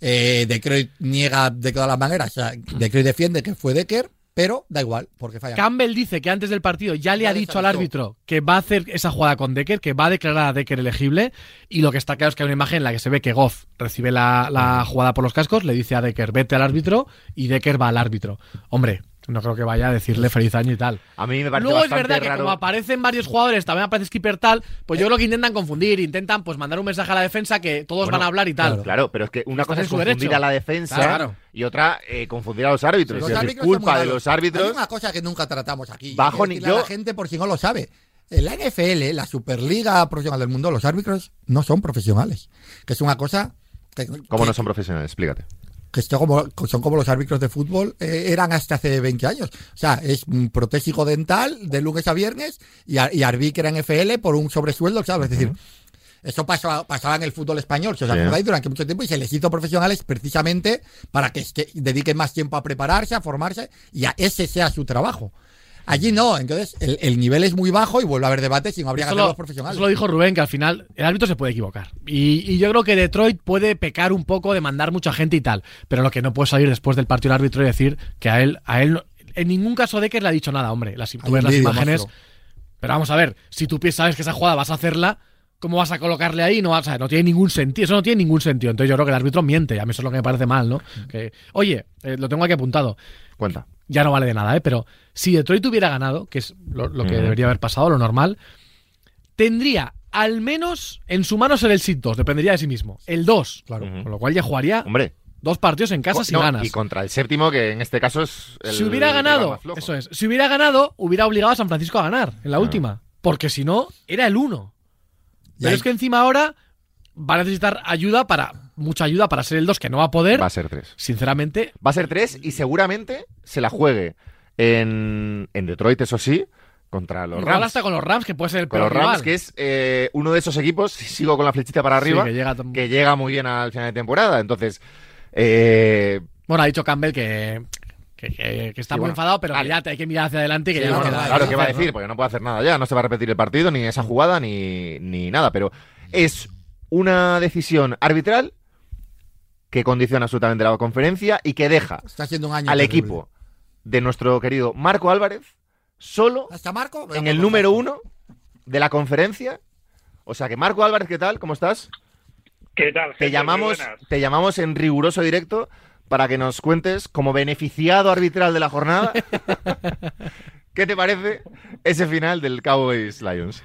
B: Eh, Detroit niega de todas las maneras. O sea, Detroit defiende que fue Decker, pero da igual, porque falla.
C: Campbell dice que antes del partido ya le
B: Ya
C: ha dicho al árbitro que va a hacer esa jugada con Decker, que va a declarar a Decker elegible. Y lo que está claro es que hay una imagen en la que se ve que Goff recibe la, la jugada por los cascos, le dice a Decker, vete al árbitro, y Decker va al árbitro. Hombre, no creo que vaya a decirle feliz año y tal.
A: A mí me parece
C: Luego es verdad que como aparecen varios jugadores, también aparece Skipper tal, pues yo creo que intentan confundir, intentan pues mandar un mensaje a la defensa que todos
A: Bueno,
C: van a hablar y tal.
B: claro.
A: Claro, pero es que una cosa es
C: su
A: confundir
C: derecho.
A: a la defensa
C: Claro.
A: y otra eh, confundir a los árbitros.
B: Los
A: culpa de los árbitros.
B: Hay una cosa que nunca tratamos aquí.
A: Bajo ni- yo-
B: la gente por si no lo sabe. En la NFL, la Superliga Profesional del Mundo, los árbitros no son profesionales. Que es una cosa. Que,
A: ¿Cómo
B: que-
A: no son profesionales? Explícate.
B: Que esto como, son como los árbitros de fútbol eh, eran hasta hace 20 años. O sea, es un protésico dental de lunes a viernes y, y arbitra en FL por un sobresueldo, ¿sabes? Es decir, eso pasaba, pasaba en el fútbol español, si os acordáis, durante mucho tiempo y se les hizo profesionales precisamente para que, que dediquen más tiempo a prepararse, a formarse y a ese sea su trabajo. Allí no, entonces el, el nivel es muy bajo y vuelve a haber debates y no habría que
C: Eso lo,
B: los profesionales.
C: eso lo dijo Rubén, que al final el árbitro se puede equivocar. Y, y yo creo que Detroit puede pecar un poco de mandar mucha gente y tal. Pero lo que no puede salir después del partido el árbitro y decir que a él, a él no- en ningún caso Decker le ha dicho nada, hombre. Las, tú ves imágenes.
B: monstruo.
C: Pero vamos a ver, si tú sabes que esa jugada vas a hacerla, ¿cómo vas a colocarle ahí? No, a- no tiene ningún sentido. Eso no tiene ningún sentido. Entonces yo creo que el árbitro miente. A mí eso es lo que me parece mal, ¿no? Que, oye, eh, lo tengo aquí apuntado
A: Cuenta.
C: Ya no vale de nada, ¿eh? Pero si Detroit hubiera ganado, que es lo, lo que debería haber pasado, lo normal, tendría al menos en su mano ser el SID 2, dependería de sí mismo. El 2,
B: Claro.
C: Con lo cual ya jugaría
A: Hombre.
C: dos partidos en casa si
A: no,
C: ganas.
A: Y contra el séptimo, que en este caso es el
C: si hubiera ganado,
A: más flojo.
C: eso es, si hubiera ganado, hubiera obligado a San Francisco a ganar en la
A: Ah.
C: última. Porque si no, era el 1.
B: Y
C: Pero es que encima ahora va a necesitar ayuda para, mucha ayuda para ser el 2 que no va a poder.
A: Va a ser tres.
C: Sinceramente,
A: Va a ser tres y seguramente se la juegue en, en Detroit, eso sí, contra los Rams.
C: hasta con los Rams, que puede ser el
A: Con
C: peor
A: los Rams,
C: rival.
A: que es eh, uno de esos equipos, si sigo con la flechita para
C: Sí,
A: arriba,
C: que llega tam-
A: que llega muy bien al final de temporada. Entonces, eh,
C: Bueno, ha dicho Campbell que, que, que- que está
A: Sí,
C: muy
A: bueno,
C: enfadado, pero
A: vale.
C: ya hay que mirar hacia adelante y que
A: Sí,
C: ya no
A: bueno,
C: queda
A: claro, ¿qué va a
C: hacer, ¿no?
A: decir? Porque no puede hacer nada ya, no se va a repetir el partido, ni esa jugada, ni, ni nada. Pero es una decisión arbitral que condiciona absolutamente la conferencia y que deja
B: Está siendo un año.
A: al
B: terrible.
A: equipo de nuestro querido Marco Álvarez solo
B: ¿Hasta Marco?
A: en el número uno de la conferencia. O sea que Marco Álvarez, ¿qué tal? ¿Cómo estás?
D: ¿Qué tal? gente?
A: Te llamamos, te llamamos en riguroso directo para que nos cuentes, como beneficiado arbitral de la jornada, [laughs] ¿qué te parece ese final del Cowboys Lions?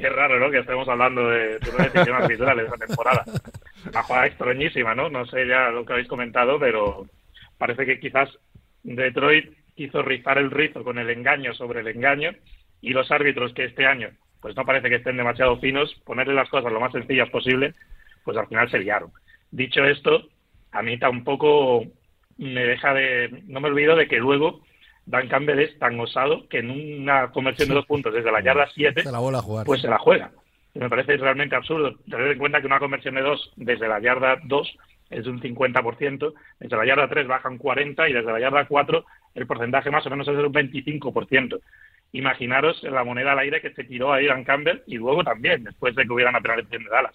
D: Qué raro, ¿no? Que estemos hablando de, de una decisión arbitral esta temporada. Una jugada extrañísima, ¿no? No sé ya lo que habéis comentado, pero parece que quizás Detroit quiso rizar el rizo con el engaño sobre el engaño y los árbitros que este año pues no parece que estén demasiado finos, ponerle las cosas lo más sencillas posible, pues al final se liaron. Dicho esto, a mí tampoco me deja de... No me olvido de que luego Dan Campbell es tan osado que en una conversión de dos puntos desde la yarda 7
B: Se la vuelve a jugar.
D: pues se la juega. Y me parece realmente absurdo tener en cuenta que una conversión de dos desde la yarda 2 es de un 50%, desde la yarda 3 baja un 40% y desde la yarda 4 el porcentaje más o menos es de un 25%. Imaginaros la moneda al aire que se tiró a Ian Campbell y luego también, después de que hubiera una penalización de Dallas.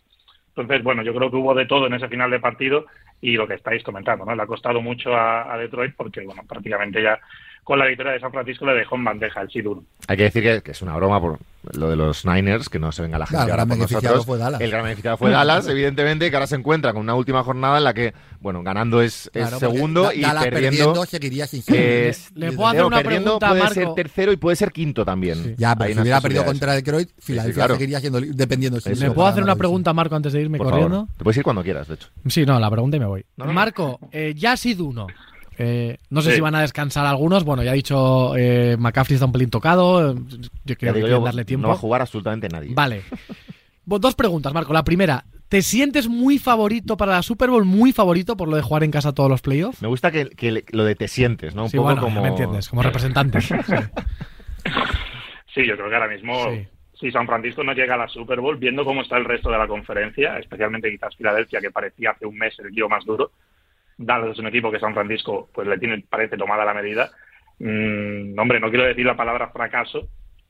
D: Entonces, bueno, yo creo que hubo de todo en ese final de partido y lo que estáis comentando, ¿no? Le ha costado mucho a, a Detroit porque, bueno, prácticamente ya con la victoria de San Francisco le dejó en bandeja el Sidur.
A: Hay que decir que, que es una broma por lo de los Niners, que no se venga la gente
B: Claro, el
A: ahora
B: gran
A: por
B: beneficiado
A: nosotros.
B: fue Dallas.
A: El gran beneficiado fue Dallas, evidentemente, que ahora se encuentra con una última jornada en la que, bueno, ganando es,
B: Claro,
A: segundo y
B: Dallas
A: perdiendo...
B: seguiría sin ser.
A: es-
C: Le puedo hacer una
A: perdiendo
C: pregunta
A: puede
C: Marco.
A: ser tercero y puede ser quinto también.
C: Sí.
B: Ya, pero si hubiera perdido contra Detroit, Filadelfia
A: claro.
B: seguiría siendo dependiendo. si
A: ¿Le
B: se
C: ¿Le puedo hacer una pregunta a Marco antes de irme
A: Por
C: corriendo?
A: favor. Te puedes ir cuando quieras, de hecho.
C: Sí, no, la pregunta y me voy.
A: No, no, no.
C: Marco, eh, ya ha sido uno. Eh, no sé
D: Sí.
C: si van a descansar algunos. Bueno, ya ha dicho eh, McCaffrey está un pelín tocado. eh, Yo creo que
A: yo,
C: darle tiempo.
A: no va a jugar absolutamente nadie.
C: Vale. Dos preguntas, Marco. La primera, ¿te sientes muy favorito para la Super Bowl? Muy favorito por lo de jugar en casa todos los playoffs.
A: Me gusta que, que le- lo de te sientes, ¿no? Un
C: Sí,
A: poco
C: bueno,
A: como...
C: me entiendes, como representante. [laughs] Sí.
D: Sí, yo creo que ahora mismo,
C: Sí.
D: si San Francisco no llega a la Super Bowl, viendo cómo está el resto de la conferencia, especialmente quizás Filadelfia, que parecía hace un mes el equipo más duro, Dallas es un equipo que San Francisco pues le tiene, parece tomada la medida. Mm, hombre, no quiero decir la palabra fracaso,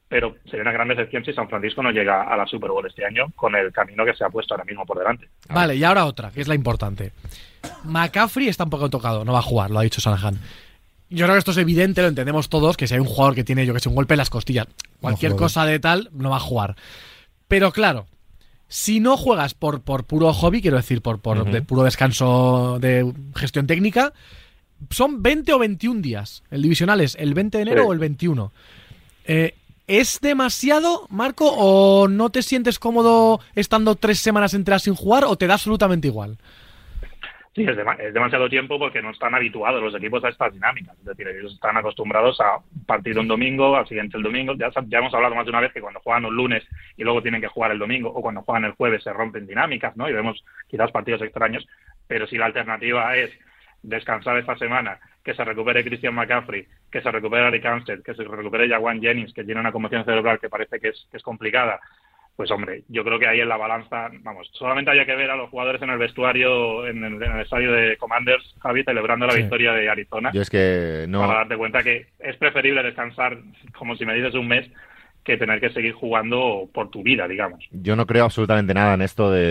D: pero sería una gran decepción si San Francisco no llega a la Super Bowl este año con el camino que se ha puesto ahora mismo por delante.
C: Vale, y ahora otra, que es la importante. McCaffrey está un poco tocado, no va a jugar, lo ha dicho Shanahan. Yo creo que esto es evidente, lo entendemos todos, que si hay un jugador que tiene, yo que sé, un golpe en las costillas, cualquier cosa de tal, no va a jugar. Pero claro, si no juegas por, por puro hobby, quiero decir, por, por de puro descanso de gestión técnica, son 20 o 21 días. El divisional es el 20 de enero
D: Sí.
C: o el 21. Eh, ¿Es demasiado, Marco, o no te sientes cómodo estando tres semanas enteras sin jugar o te da absolutamente igual?
D: Sí, es, dema- es demasiado tiempo porque no están habituados los equipos a estas dinámicas. Es decir, ellos están acostumbrados a partido un domingo, al siguiente el domingo. Ya hemos hablado más de una vez que cuando juegan un lunes y luego tienen que jugar el domingo o cuando juegan el jueves se rompen dinámicas, ¿no? Y vemos quizás partidos extraños. Pero si la alternativa es descansar esta semana, que se recupere Christian McCaffrey, que se recupere Eric Armstead, que se recupere Jawan Jennings, que tiene una conmoción cerebral que parece que es, que es complicada, pues hombre, yo creo que ahí en la balanza, vamos, solamente había que ver a los jugadores en el vestuario, en el, en el estadio de Commanders, Javi, celebrando la
C: Sí.
D: victoria de Arizona,
A: Yo es que no...
D: para darte cuenta que es preferible descansar, como si me dices un mes, que tener que seguir jugando por tu vida, digamos.
A: Yo no creo absolutamente nada en esto de,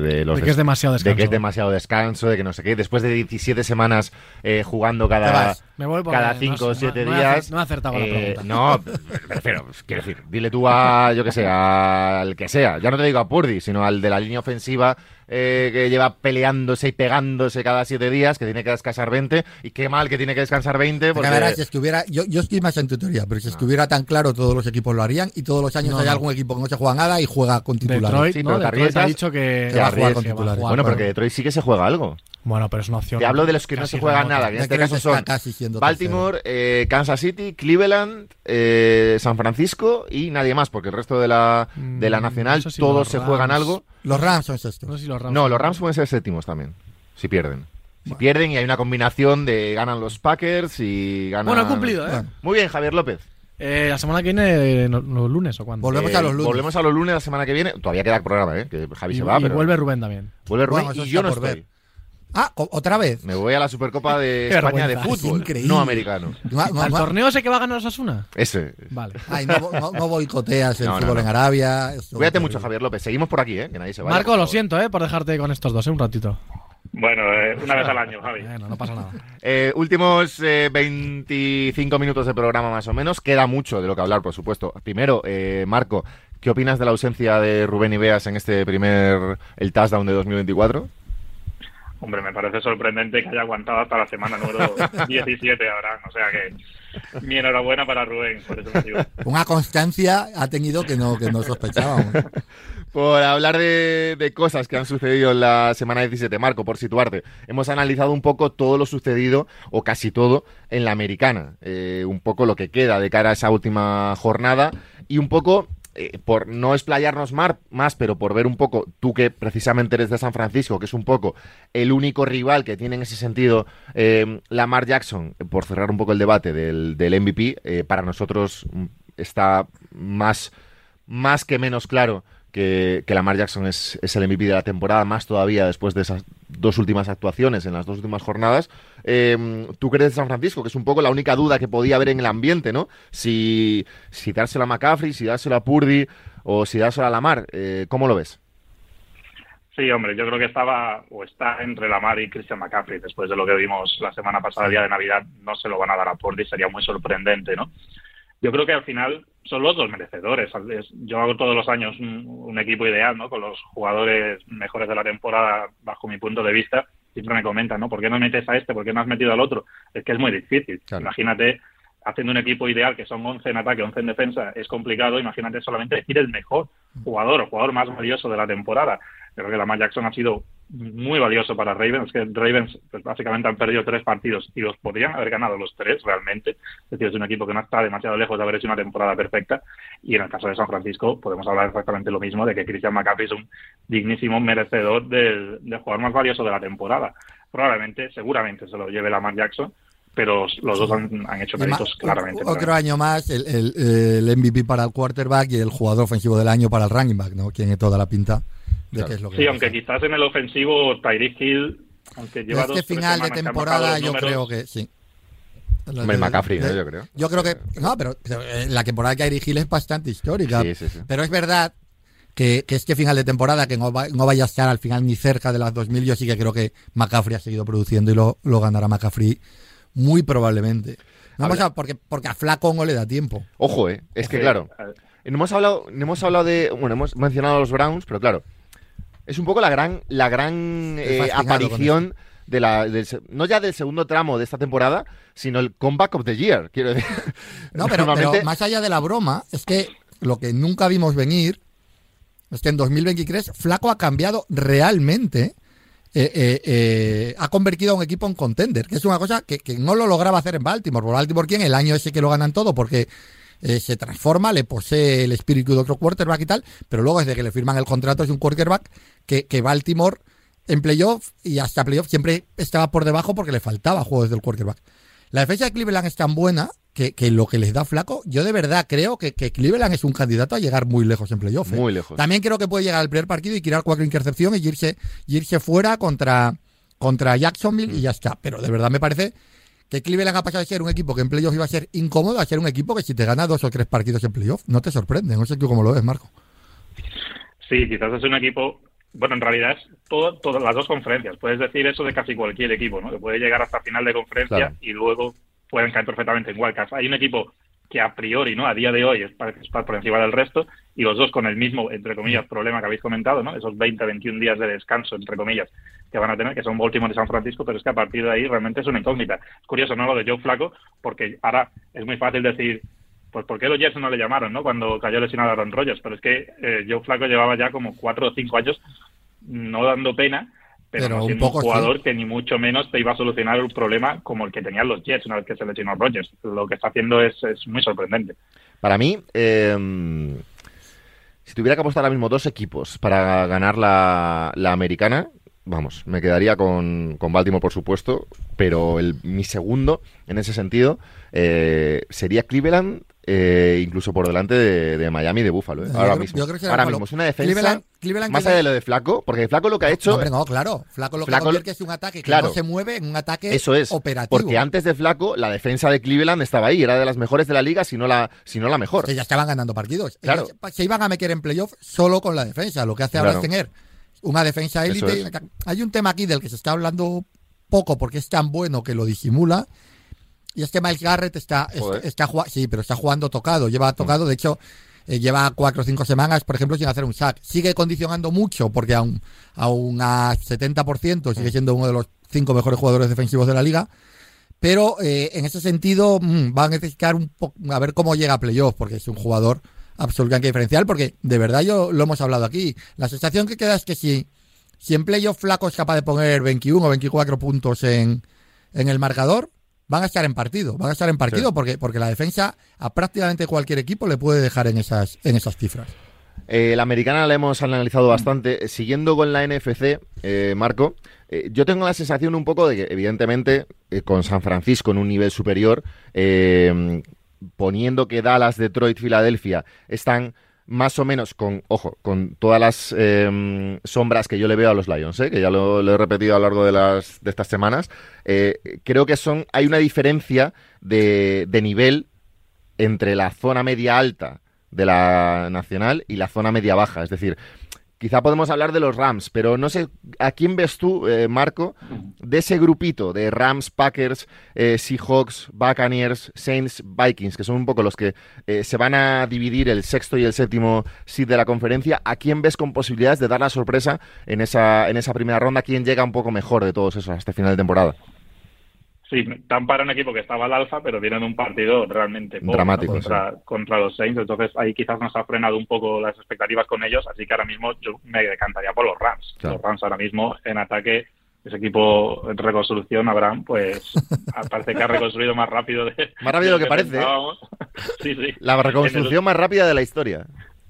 A: de los
C: De que es demasiado
A: de
C: descanso.
A: que es demasiado descanso, de que no sé qué. Después de 17 semanas eh, jugando cada.
C: Me voy porque
A: cada
C: no
A: 5
C: sé,
A: o 7
C: no- no he
A: días.
C: no he acertado la
A: eh,
C: pregunta.
A: No, refiero, pues, quiero decir, dile tú a, yo que sé, al que sea. Ya no te digo a Purdy, sino al de la línea ofensiva eh, que lleva peleándose y pegándose cada 7 días, que tiene que descansar 20. Y qué mal que tiene que descansar 20,
B: Porque,
A: porque...
B: verás, si estuviera, yo, yo estoy más en tu teoría, pero si estuviera tan claro, todos los equipos lo harían y todos los años
C: No,
B: hay
C: no.
B: algún equipo que no se juega nada y juega con titulares.
C: Detroit,
A: Sí,
C: ¿no?
A: pero te
C: Detroit ha dicho que,
A: te
B: va a jugar con
C: que va a
B: titulares.
C: jugar
A: Bueno,
C: con-
A: porque Detroit sí que se juega algo.
C: Bueno, pero es una opción.
A: Te hablo de los que no se juegan nada, que en este caso
B: que
A: son Baltimore, eh, Kansas City, Cleveland, eh, San Francisco y nadie más, porque el resto de la, de la
C: Mm,
A: nacional todos se juegan algo.
B: Los Rams son sextos.
C: No sé si los Rams.
A: No, los Rams pueden ser séptimos también, si pierden. Si pierden y hay una combinación de ganan los Packers y ganan...
C: Bueno, he cumplido, ¿eh?
B: Bueno,
A: Muy bien, Javier López.
C: Eh, la semana que viene, no- los lunes o cuándo.
B: Volvemos
A: Eh,
B: a los lunes.
A: Volvemos a los lunes la semana que viene. Todavía queda programa, ¿eh? Que Javi
C: y,
A: se va,
C: y
A: pero...
C: vuelve Rubén también.
A: Vuelve Rubén
B: Bueno, eso
A: y yo no
B: está por
A: estoy.
B: Ah, otra vez.
A: Me voy a la Supercopa de
C: Qué [laughs]
A: España de
C: vergüenza,
B: es
A: fútbol,
B: increíble.
A: no americano.
B: No, no,
C: ¿Al
B: no-
C: torneo ese que va a ganar Osasuna?
A: Ese.
C: Vale.
B: ay, no, no- no boicoteas el
A: No, no,
B: fútbol
A: no.
B: en Arabia. esto-
A: Cuídate mucho, Javier López. Seguimos por aquí, ¿eh? Que nadie se vaya.
C: Marco,
A: por
C: lo
A: favor.
C: siento, ¿eh? Por dejarte con estos dos, ¿eh? Un ratito.
D: Bueno, eh, [laughs] una vez al año, Javi.
C: Bueno, no pasa nada.
A: Eh, últimos eh, 25 minutos de programa más o menos. Queda mucho de lo que hablar, por supuesto. Primero, eh, Marco, ¿qué opinas de la ausencia de Rubén Ibeas en este primer el touchdown de 2024?
D: Hombre, me parece sorprendente que haya aguantado hasta la semana número [laughs] 17 ahora. O sea que mi enhorabuena para Rubén, por ese motivo.
B: Una constancia ha tenido que no, que no sospechábamos. [laughs]
A: Por hablar de, cosas que han sucedido en la semana 17, Marco, por situarte, hemos analizado un poco todo lo sucedido, o casi todo, en la americana. Eh, un poco lo que queda de cara a esa última jornada y un poco, eh, por no explayarnos mar- más, pero por ver un poco, tú que precisamente eres de San Francisco, que es un poco el único rival que tiene en ese sentido eh, Lamar Jackson, por cerrar un poco el debate del, del MVP, eh, para nosotros mm, está más, más que menos claro que, que Lamar Jackson es, es el MVP de la temporada, más todavía después de esas dos últimas actuaciones en las dos últimas jornadas. Eh, Tú crees San Francisco, que es un poco la única duda que podía haber en el ambiente, ¿no? Si, si dárselo a McCaffrey, si dárselo a Purdy o si dárselo a Lamar. Eh, ¿Cómo lo ves?
D: Sí, hombre, yo creo que estaba o está entre Lamar y Christian McCaffrey. Después de lo que vimos la semana pasada, el día de Navidad, no se lo van a dar a Purdy, sería muy sorprendente, ¿no? Yo creo que al final son los dos merecedores. Es- Yo hago todos los años un, un equipo ideal, ¿no? Con los jugadores mejores de la temporada, bajo mi punto de vista. Siempre me comentan, ¿no? ¿Por qué no metes a este? ¿Por qué no has metido al otro? Es que es muy difícil.
A: Claro.
D: Imagínate haciendo un equipo ideal que son 11 en ataque, 11 en defensa, es complicado. Imagínate solamente decir el mejor jugador o jugador más valioso de la temporada. Yo creo que Lamar Jackson ha sido muy valioso para Ravens, que Ravens pues, básicamente han perdido tres partidos y los podrían haber ganado los tres realmente. Es decir, es un equipo que no está demasiado lejos de haber hecho una temporada perfecta. Y en el caso de San Francisco podemos hablar exactamente lo mismo, de que Christian McCaffrey es un dignísimo merecedor del, del jugador más valioso de la temporada. Probablemente, seguramente se lo lleve Lamar Jackson, pero los dos han, han hecho méritos claramente.
B: Otro año más, el, el- el MVP para el quarterback y el jugador ofensivo del año para el running back, ¿no? Tiene toda la pinta de
A: Claro.
B: que es lo que
D: Sí, aunque quizás en el ofensivo Tyreek Hill, aunque lleva
B: Pero
D: dos
B: este
D: tres
B: final de
D: que
B: temporada yo
D: números,
B: creo que sí.
A: Hombre, McCaffrey, ¿no? Yo creo.
B: Yo creo que... No, pero eh, la temporada de Kyrie Hill es bastante histórica.
A: Sí, sí, sí.
B: Pero es verdad que, que este final de temporada, que no, va- no vaya a estar al final ni cerca de las 2000, yo sí que creo que McCaffrey ha seguido produciendo y lo, lo ganará McCaffrey muy probablemente. Vamos
A: Habla-
B: a, porque, porque a Flaco no le da tiempo.
A: Ojo, ¿eh? Es que, claro,
D: eh,
A: no hemos hablado, no hemos hablado de. Bueno, hemos mencionado a los Browns, pero claro, es un poco la gran, la gran eh, aparición de la, del no ya del segundo tramo de esta temporada, sino el comeback of the year, quiero decir.
B: No, pero,
A: Normalmente-
B: pero más allá de la broma, es que lo que nunca vimos venir es que en 2023 Flaco ha cambiado realmente. eh, eh, eh, ha convertido a un equipo en contender, que es una cosa que, que no lo lograba hacer en Baltimore. Por Baltimore, ¿quién? El año ese que lo ganan todo, porque eh, se transforma, le posee el espíritu de otro quarterback y tal, pero luego desde que le firman el contrato es un quarterback que, que Baltimore en playoff y hasta playoff siempre estaba por debajo porque le faltaba juegos del quarterback. La defensa de Cleveland es tan buena que, que lo que les da flaco, yo de verdad creo que, que Cleveland es un candidato a llegar muy lejos en playoff. ¿eh?
A: Muy lejos.
B: También creo que puede llegar al primer partido y tirar cuatro intercepciones y irse, y irse fuera contra, contra Jacksonville y ya está. Pero de verdad me parece que Cleveland ha pasado de ser un equipo que en playoff iba a ser incómodo a ser un equipo que si te gana dos o tres partidos en playoff no te sorprende. No sé tú cómo lo ves, Marco.
D: Sí, quizás es un equipo. Bueno, en realidad es todo, todas las dos conferencias. Puedes decir eso de casi cualquier equipo, ¿no? Que puede llegar hasta final de conferencia
A: Claro.
D: y luego pueden caer perfectamente en wildcards. Hay un equipo que a priori, ¿no? A día de hoy es para estar por encima del resto y los dos con el mismo, entre comillas, problema que habéis comentado, ¿no? Esos 20, 21 días de descanso, entre comillas, que van a tener, que son Baltimore y San Francisco, pero es que a partir de ahí realmente es una incógnita. Es curioso, ¿no? Lo de Joe Flaco, porque ahora es muy fácil decir, pues ¿por qué los Jets no le llamaron, no? Cuando cayó lesionado Aaron Rodgers, pero es que eh, Joe Flaco llevaba ya como cuatro o cinco años no dando pena, pero,
B: Pero
D: no
B: un
D: siendo
B: poco
D: un
B: sí.
D: jugador que ni mucho menos te iba a solucionar un problema como el que tenían los Jets una vez que se lesionó Rodgers. Lo que está haciendo es, es muy sorprendente.
A: Para mí, eh, si tuviera que apostar ahora mismo dos equipos para ganar la, la americana, vamos, me quedaría con, con Baltimore, por supuesto, pero el, mi segundo, en ese sentido, eh, sería Cleveland eh, incluso por delante de, de Miami y de Buffalo. ¿eh? Ahora
B: creo-
A: mismo.
B: que
A: Ahora mismo es una defensa.
B: Cleveland- Cleveland
A: más
B: que
A: allá de lo de Flaco, porque Flaco lo que ha hecho.
B: Hombre, no, claro. Flaco lo que
A: Flaco-
B: convierte es un ataque que
A: claro.
B: no se mueve en un ataque
A: Eso es.
B: operativo.
A: Porque antes de Flaco, la defensa de Cleveland estaba ahí. Era de las mejores de la liga, si no la, si no la mejor.
B: que ya estaban ganando partidos.
A: Claro.
B: Ellos se iban a meter en playoff solo con la defensa. Lo que hace ahora
A: Claro.
B: es tener una defensa élite.
A: es.
B: Hay un tema aquí del que se está hablando poco porque es tan bueno que lo disimula. Y es que Miles Garrett está,
A: Joder.
B: está, sí, pero está jugando tocado. Lleva tocado, de hecho, eh, lleva cuatro o cinco semanas, por ejemplo, sin hacer un sack. Sigue condicionando mucho porque aún, aún a 70% sigue siendo uno de los cinco mejores jugadores defensivos de la liga. Pero eh, en ese sentido mm, va a necesitar un poco a ver cómo llega a playoff, porque es un jugador absolutamente diferencial, porque de verdad yo lo hemos hablado aquí. La sensación que queda es que si, si en playoff Flaco es capaz de poner 21 o 24 puntos en, en el marcador, van a estar en partido, van a estar en partido
A: Sí.
B: porque, porque la defensa a prácticamente cualquier equipo le puede dejar en esas, en esas cifras.
A: Eh, la americana la hemos analizado bastante. Siguiendo con la NFC, eh, Marco, eh, yo tengo la sensación un poco de que, evidentemente, con San Francisco en un nivel superior, poniendo que Dallas, Detroit, Filadelfia están más o menos con, ojo, con todas las eh, sombras que yo le veo a los Lions, ¿eh? que ya lo, he repetido a lo largo de, las, de estas semanas, eh, creo que son hay una diferencia de, de nivel entre la zona media alta de la nacional y la zona media baja. Es decir, quizá podemos hablar de los Rams, pero no sé a quién ves tú, eh, Marco, de ese grupito de Rams, Packers, eh, Seahawks, Buccaneers, Saints, Vikings, que son un poco los que eh, se van a dividir el sexto y el séptimo seed de la conferencia. ¿A quién ves con posibilidades de dar la sorpresa en esa, en esa primera ronda? ¿Quién llega un poco mejor de todos esos hasta final de temporada?
D: Sí, un equipo que estaba al alza, pero en un partido realmente pobre, ¿no?
A: Dramático,
D: contra, contra los Saints. Entonces ahí quizás nos ha frenado un poco las expectativas con ellos. Así que ahora mismo yo me decantaría por los Rams.
A: Claro.
D: Los Rams ahora mismo en ataque, ese equipo en reconstrucción, Abraham, pues [laughs] parece que ha reconstruido más rápido de,
A: Más rápido de lo que [laughs] parece, ¿eh?
D: Sí, sí.
A: La reconstrucción más rápida de la historia.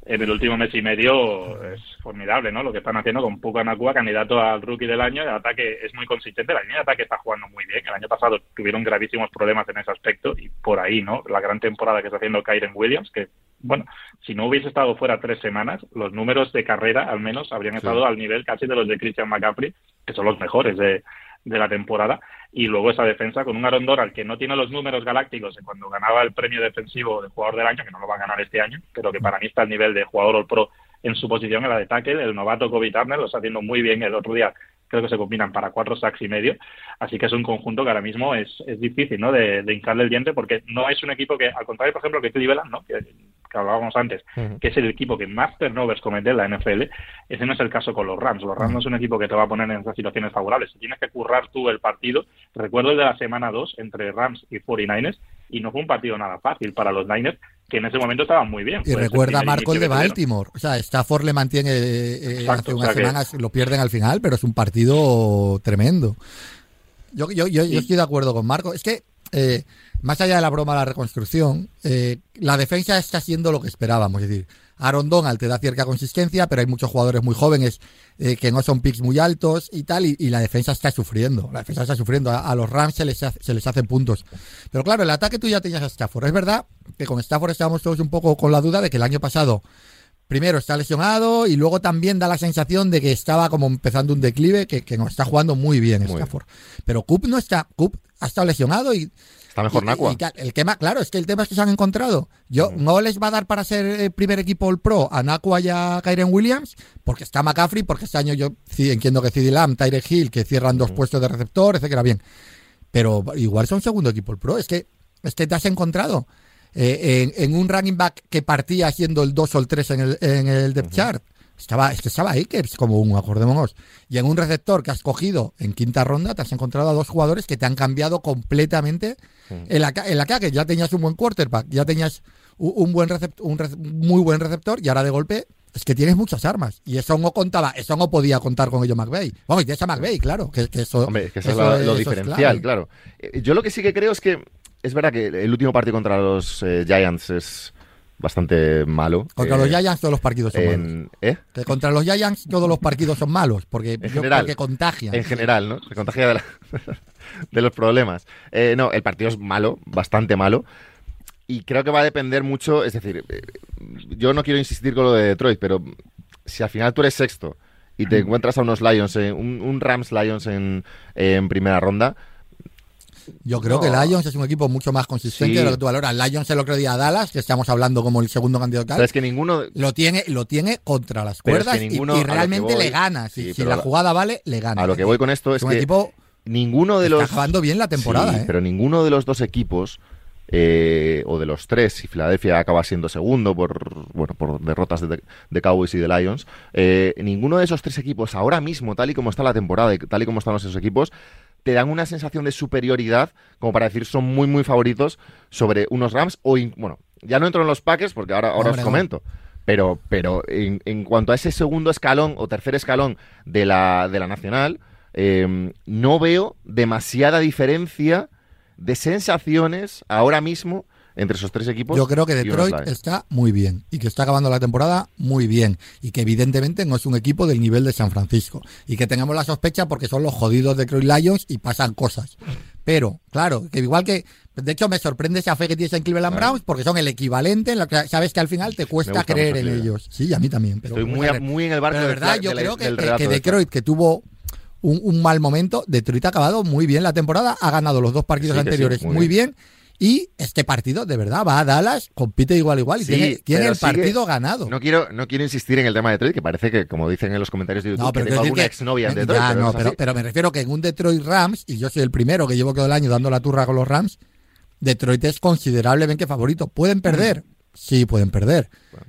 D: En el último mes y medio es formidable, ¿no? Lo que están haciendo con Puka Nakua, candidato al rookie del año. El ataque es muy consistente. La línea de ataque está jugando muy bien. El año pasado tuvieron gravísimos problemas en ese aspecto y por ahí, ¿no? La gran temporada que está haciendo Kyren Williams, que, bueno, si no hubiese estado fuera tres semanas, los números de carrera al menos habrían estado al nivel casi de los de Christian McCaffrey, que son los mejores de, de la temporada. Y luego esa defensa con un Aaron Donald que no tiene los números galácticos de cuando ganaba el premio defensivo de jugador del año, que no lo va a ganar este año, pero que para mí está al nivel de jugador All Pro en su posición en la de tackle. El novato Kobe Turner lo está haciendo muy bien el otro día. Creo que se combinan para cuatro sacks y medio. Así que es un conjunto que ahora mismo es, es difícil ¿no? de, de hincarle el diente porque no es un equipo que, al contrario, por ejemplo, que Cleveland, ¿no? que, que hablábamos antes, que es el equipo que más turnovers comete en la NFL, ese no es el caso con los Rams. Los Rams no es un equipo que te va a poner en esas situaciones favorables. Si tienes que currar tú el partido, recuerdo el de la semana 2 entre Rams y 49ers, y no fue un partido nada fácil para los Niners, que en ese momento estaban muy bien.
B: Y recuerda
D: primer
B: Marco el de. Baltimore. O sea, Stafford le mantiene eh, eh,
D: Exacto,
B: hace
D: o
B: unas
D: que-
B: semanas, lo pierden al final, pero es un partido tremendo. Yo, yo, yo, yo estoy de acuerdo con Marco. Es que, eh, más allá de la broma de la reconstrucción, eh, la defensa está siendo lo que esperábamos. Es decir, Aaron Donald te da cierta consistencia, pero hay muchos jugadores muy jóvenes eh, que no son picks muy altos y tal, y, y la defensa está sufriendo. La defensa está sufriendo. A, a los Rams se les, hace- se les hacen puntos. Pero claro, el ataque tú ya tenías a Stafford. Es verdad que con Stafford estábamos todos un poco con la duda de que el año pasado primero está lesionado y luego también da la sensación de que estaba como empezando un declive, que, que no está jugando muy bien
A: Muy
B: Stafford. Pero Coop no está, Coop ha estado lesionado y
A: Está mejor
B: y-
A: Nakua.
B: y el tema, claro, es que el tema es que se han encontrado. Yo no les va a dar para ser el primer equipo All Pro a Nakua y a Kyren Williams, porque está McCaffrey, porque este año yo sí entiendo que CD Lamb, Tyreek Hill, que cierran dos puestos de receptor, etcétera, bien. Pero igual son segundo equipo All Pro. Es que, es que te has encontrado eh, en, en un running back que partía siendo el 2 o el 3 en el, en el depth chart. Estaba, es que estaba Akers como un, acordémonos. Y en un receptor que has cogido en quinta ronda, te has encontrado a dos jugadores que te han cambiado completamente el, aca- el ataque. Ya tenías un buen quarterback, ya tenías un, buen recept- un rece- muy buen receptor, y ahora de golpe es que tienes muchas armas. Y eso no contaba, eso no podía contar con ello McVeigh. Vamos, y tienes a McVeigh, claro. Que, que eso,
A: Hombre, es que eso,
B: eso
A: es lo,
B: es
A: diferencial, claro. Eh, Yo lo que sí que creo es que es verdad que el último partido contra los eh, Giants es bastante malo.
B: Contra
A: Eh,
B: los Giants todos los partidos son malos.
A: en, ¿eh?
B: Que contra los Giants todos los partidos son malos, porque, yo
A: general.
B: creo que contagian.
A: En general, ¿no? Se contagia de, la- [laughs] de los problemas. Eh, no, el partido es malo, bastante malo. y creo que va a depender mucho, es decir, eh, yo no quiero insistir con lo de Detroit, pero si al final tú eres sexto y te encuentras a unos Lions, eh, un, un Rams Lions en, en primera ronda,
B: Yo creo que Lions es un equipo mucho más consistente
A: Sí.
B: de lo que tú valoras. Lions el otro día a Dallas, que estamos hablando como el segundo candidato tal,
A: pero es que ninguno,
B: lo tiene, lo tiene contra las
A: es
B: cuerdas
A: que
B: y-
A: ninguno-
B: realmente
A: voy-
B: le gana. Si,
A: Sí,
B: si
A: pero
B: la jugada vale, le gana.
A: a lo que voy con esto es,
B: es un
A: que
B: equipo
A: ninguno de los...
B: está acabando bien la temporada,
A: Sí,
B: ¿eh?
A: pero ninguno de los dos equipos, eh, o de los tres, si Filadelfia acaba siendo segundo por, bueno, por derrotas de, de Cowboys y de Lions, eh, ninguno de esos tres equipos ahora mismo, tal y como está la temporada y tal y como están esos equipos, te dan una sensación de superioridad como para decir son muy, muy favoritos sobre unos Rams o, in- bueno, ya no entro en los Packers porque ahora, ahora os comento. Pero, pero en, en cuanto a ese segundo escalón o tercer escalón de la, de la Nacional, eh, no veo demasiada diferencia de sensaciones ahora mismo entre esos tres equipos.
B: Yo creo que Detroit está muy bien y que está acabando la temporada muy bien y que evidentemente no es un equipo del nivel de San Francisco y que tengamos la sospecha porque son los jodidos Detroit Lions y pasan cosas. Pero, claro, que igual que, de hecho me sorprende esa fe que tienes en Cleveland
A: Claro.
B: Browns porque son el equivalente, en lo que sabes que al final te cuesta creer en ellos. Sí, a mí también. Pero
A: Estoy muy, a- muy en el barco
B: pero de verdad, yo creo que, que- Detroit, que tuvo un, un mal momento, Detroit ha acabado muy bien la temporada, ha ganado los dos partidos
A: Sí que sí,
B: anteriores
A: muy
B: muy bien. Y este partido, de verdad, va a Dallas, compite igual igual y
A: Sí,
B: tiene, el
A: sigue-
B: partido ganado.
A: No quiero, no quiero insistir en el tema de Detroit, que parece que, como dicen en los comentarios de YouTube,
B: No, pero
A: que tengo alguna exnovia en
B: Ya,
A: Detroit. pero
B: no,
A: es
B: pero, me refiero que en un Detroit Rams, y yo soy el primero que llevo todo el año dando la turra con los Rams, Detroit es considerablemente favorito. ¿Pueden perder? Sí, pueden perder.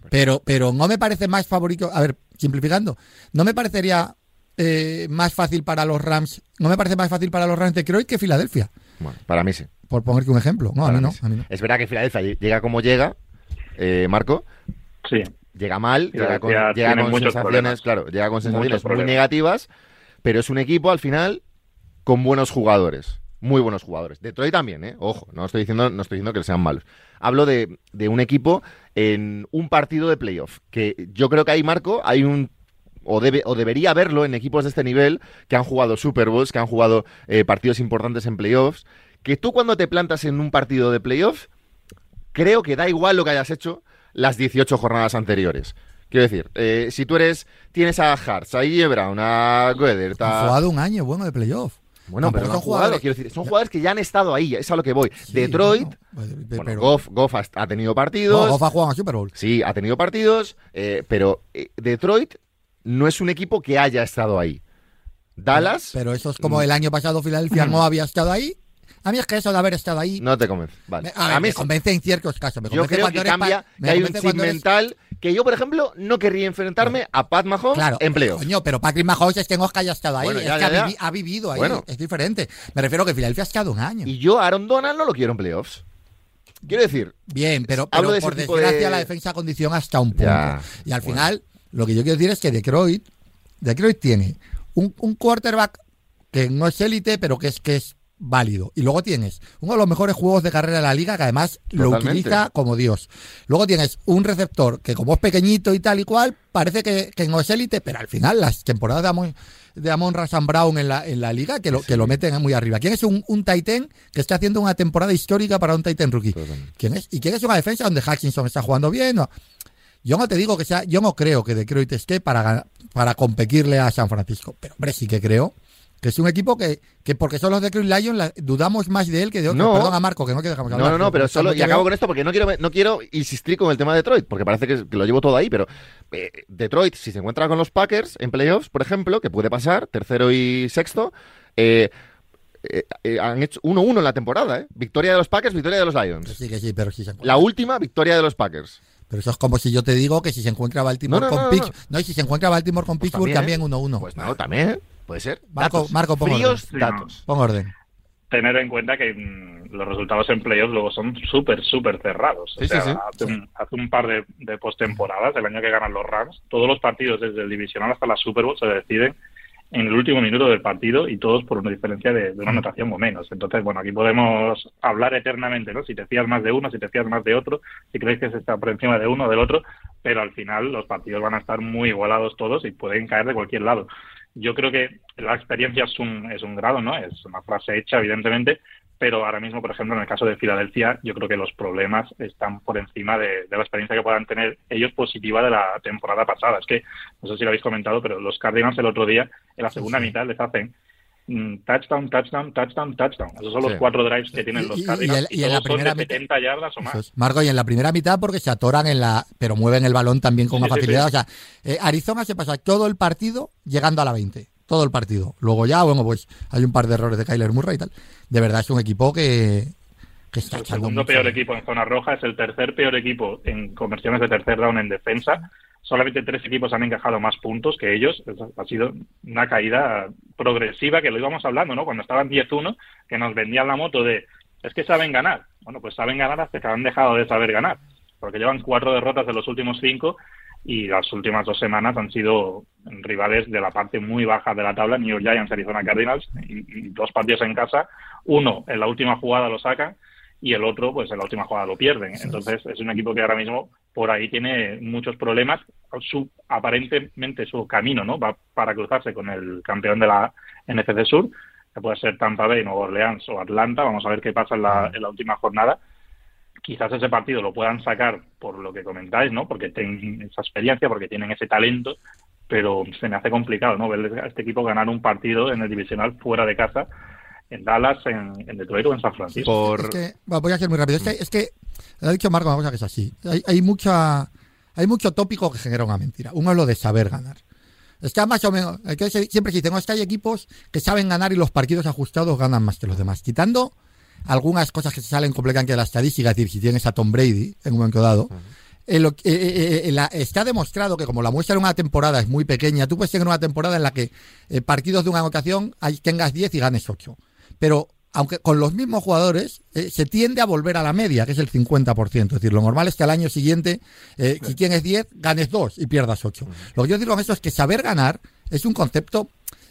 B: Pero, pero no me parece más favorito. A ver, simplificando, no me parecería eh, más fácil para los Rams, no me parece más fácil para los Rams de Detroit que Filadelfia.
A: Bueno, para mí sí.
B: Por ponerte un ejemplo. No, a
A: Para
B: mí no,
A: sí.
B: a mí no.
A: Es verdad que Filadelfia llega como llega, eh, Marco,
D: Sí.
A: llega mal, llega con, llega sensaciones,
D: problemas.
A: claro, llega con sensaciones muy negativas, pero es un equipo al final con buenos jugadores, muy buenos jugadores. Detroit también, ¿eh? Ojo, no estoy diciendo, no estoy diciendo que sean malos. Hablo de, de un equipo en un partido de playoff, que yo creo que ahí, Marco, hay un o, debe, o debería haberlo en equipos de este nivel que han jugado Super Bowls, que han jugado eh, partidos importantes en playoffs, que tú cuando te plantas en un partido de playoff, creo que da igual lo que hayas hecho las 18 jornadas anteriores. Quiero decir, eh, si tú eres, tienes a Hartz, a E.J. Brown, a Goedert,
B: Han jugado un año bueno de playoff.
A: Bueno, pero no han jugado,
B: jugadores-
A: quiero decir, son jugadores que ya han estado ahí, es a lo que voy.
B: Sí,
A: Detroit,
B: bueno, pero-
A: Goff, Goff ha, tenido
B: No,
A: partidos,
B: Goff ha jugado a Super Bowl.
A: sí, ha tenido partidos, eh, pero Detroit no es un equipo que haya estado ahí. Dallas,
B: Pero eso es como el año pasado Filadelfia no había estado ahí. A mí es que eso de haber estado ahí
A: no te convence. Vale.
B: a ver,
A: a mí
B: me
A: sí.
B: convence en ciertos casos. Me
A: Yo creo que cambia,
B: pa- me
A: que hay un chip
B: eres-
A: mental que yo, por ejemplo, no querría enfrentarme a Pat Mahomes
B: Claro,
A: en playoff.
B: coño, pero Patrick Mahomes es que no es que haya estado ahí,
A: Bueno,
B: es
A: ya,
B: que
A: ya,
B: ha,
A: ya.
B: vivi- ha vivido ahí,
A: Bueno.
B: es diferente. Me refiero que Filadelfia ha estado un año.
A: Y yo a Aaron Donald no lo quiero en playoffs. Quiero decir,
B: Bien, pero,
A: Hablo de
B: por desgracia
A: de-
B: la defensa condiciona hasta un punto. Y al
A: bueno.
B: final, lo que yo quiero decir es que Detroit, Detroit tiene un, un quarterback que no es élite, pero que es que es válido. Y luego tienes uno de los mejores juegos de carrera de la liga, que además lo utiliza como Dios. Luego tienes un receptor que como es pequeñito y tal y cual, parece que, que no es élite, pero al final las temporadas de Amon, de Amon Razan Brown en la, en la liga, que lo, que lo meten muy arriba. ¿Quién es un, un Titan que está haciendo una temporada histórica para un Titan rookie?
A: Totalmente.
B: ¿Quién es? ¿Y quién es una defensa donde Hutchinson está jugando bien? No. Yo no te digo que sea, yo no creo que Detroit esté para, para competirle a San Francisco, pero hombre, sí que creo que es un equipo que, que porque son los Detroit Lions, la- dudamos más de él que de otros.
A: No.
B: Perdona, Marco, que no que dejamos
A: no,
B: hablar.
A: no, no, pero
B: Porque
A: solo, y acabo con esto porque no quiero, no quiero insistir con el tema de Detroit, porque parece que, que lo llevo todo ahí, pero eh, Detroit, si se encuentra con los Packers en playoffs, por ejemplo, que puede pasar, tercero y sexto, eh, eh, eh, han hecho 1-1 en la temporada, ¿eh? Victoria de los Packers, victoria de los Lions.
B: Sí, que sí, pero sí se.
A: La última victoria de los Packers.
B: Pero eso es como si yo te digo que si se encuentra Baltimore
A: No, no,
B: con
A: no, no,
B: Pittsburgh. No. y si se encuentra Baltimore con
A: Pues
B: Pittsburgh
A: también,
B: también
A: ¿eh?
B: 1-1.
A: Pues no, también, puede ser.
B: Marco-
A: Datos.
B: Marco, pon
A: Fríos
D: orden.
A: datos.
B: Pon orden.
D: tener en cuenta que mm, los resultados en playoffs luego son súper, súper cerrados. O
A: sí,
D: sea,
A: sí.
D: Hace, un, hace un par de, de postemporadas, el año que ganan los Rams, todos los partidos desde el divisional hasta la Super Bowl se deciden en el último minuto del partido y todos por una diferencia de, de una anotación o menos. Entonces, bueno, aquí podemos hablar eternamente, ¿no? Si te fías más de uno, si te fías más de otro, si crees que se está por encima de uno o del otro, pero al final los partidos van a estar muy igualados todos y pueden caer de cualquier lado. Yo creo que la experiencia es un, es un grado, ¿no? Es una frase hecha, evidentemente, pero ahora mismo, por ejemplo, en el caso de Filadelfia, yo creo que los problemas están por encima de, la experiencia que puedan tener ellos positiva de la temporada pasada. Es que, no sé si lo habéis comentado, pero los Cardinals el otro día, en la segunda mitad, les hacen mm, touchdown, touchdown, touchdown, touchdown. Esos son los cuatro drives que tienen los Cardinals. Y, en la primera son de 70 yardas o más.
B: Marco, y en la primera mitad porque se atoran en la... pero mueven el balón también con una facilidad. O sea, eh, Arizona se pasa todo el partido llegando a la 20 todo el partido. Luego ya, bueno, pues hay un par de errores de Kyler Murray y tal. De verdad es un equipo que, que está
D: El segundo peor equipo en zona roja, es el tercer peor equipo en conversiones de tercer down en defensa. Solamente tres equipos han encajado más puntos que ellos. Ha sido una caída progresiva que lo íbamos hablando, ¿no? Cuando estaban 10-1, que nos vendían la moto de es que saben ganar. Bueno, pues saben ganar hasta que han dejado de saber ganar. Porque llevan cuatro derrotas de los últimos cinco y las últimas dos semanas han sido rivales de la parte muy baja de la tabla, New York Giants, Arizona Cardinals, y, dos partidos en casa, uno en la última jugada lo sacan y el otro pues en la última jugada lo pierden. Entonces es un equipo que ahora mismo por ahí tiene muchos problemas. Su, aparentemente su camino no va para cruzarse con el campeón de la NFC Sur, que puede ser Tampa Bay, Nueva Orleans o Atlanta. Vamos a ver qué pasa en la, en la última jornada quizás ese partido lo puedan sacar por lo que comentáis, ¿no? Porque tienen esa experiencia, porque tienen ese talento, pero se me hace complicado, ¿no? Ver a este equipo ganar un partido en el divisional fuera de casa, en Dallas, en, Detroit o en San Francisco.
B: Es que, voy a ser muy rápido. Es que, ha dicho Marco una cosa que es así. Hay, mucha, hay mucho tópico que genera una mentira. Uno es lo de saber ganar. Está más o menos, siempre se dice, no, es que hay equipos que saben ganar y los partidos ajustados ganan más que los demás. Quitando algunas cosas que se salen completamente de la estadística, es decir, si tienes a Tom Brady en un momento dado, eh, eh, eh, está demostrado que como la muestra en una temporada es muy pequeña, tú puedes tener una temporada en la que partidos de una ocasión tengas 10 y ganes 8. Pero aunque con los mismos jugadores, se tiende a volver a la media, que es el 50%. Es decir, lo normal es que al año siguiente, si tienes 10, ganes 2 y pierdas 8. Lo que yo digo con esto es que saber ganar es un concepto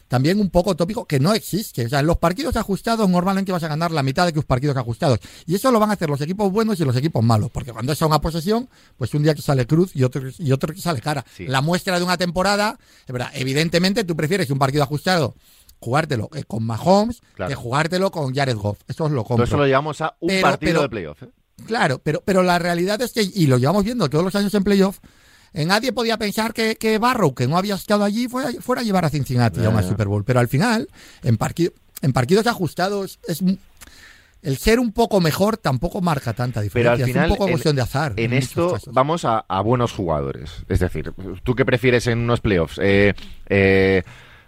B: también un poco tópico que no existe. O sea, en los partidos ajustados normalmente vas a ganar la mitad de que los partidos ajustados. Y eso lo van a hacer los equipos buenos y los equipos malos. Porque cuando es una posesión, pues un día que sale cruz y otro, y otro que sale cara. La muestra de una temporada, es verdad, evidentemente tú prefieres un partido ajustado jugártelo eh, con Mahomes que jugártelo con Jared Goff. Eso es lo compro.
A: eso lo llevamos a un partido de playoff. ¿eh?
B: Claro, pero, pero la realidad es que, y lo llevamos viendo todos los años en playoff, nadie podía pensar que, que Barrow, que no había estado allí, fuera, fuera a llevar a Cincinnati a una Super Bowl. Pero al final, en, en partidos ajustados, es el ser un poco mejor tampoco marca tanta diferencia. Pero al final, es un poco cuestión de azar.
A: En, esto vamos a, buenos jugadores. Es decir, ¿tú qué prefieres en unos playoffs? Eh, eh,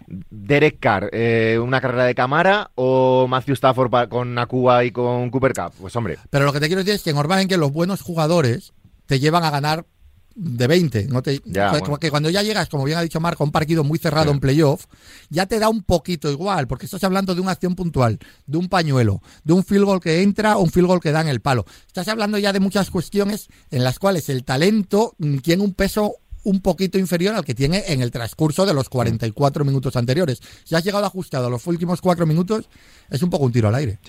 A: Derek Carr, eh, una carrera de cámara o Matthew Stafford con Akuba y con Cooper Cup? Pues hombre.
B: Pero lo que te quiero decir es que normalmente los buenos jugadores te llevan a ganar de 20. No te, que cuando ya llegas, como bien ha dicho Marco, a un partido muy cerrado en playoff, ya te da un poquito igual, porque estás hablando de una acción puntual, de un pañuelo, de un field goal que entra o un field goal que da en el palo. Estás hablando ya de muchas cuestiones en las cuales el talento mm, tiene un peso un poquito inferior al que tiene en el transcurso de los 44 minutos anteriores. Si has llegado ajustado a los últimos cuatro minutos, es un poco un tiro al aire.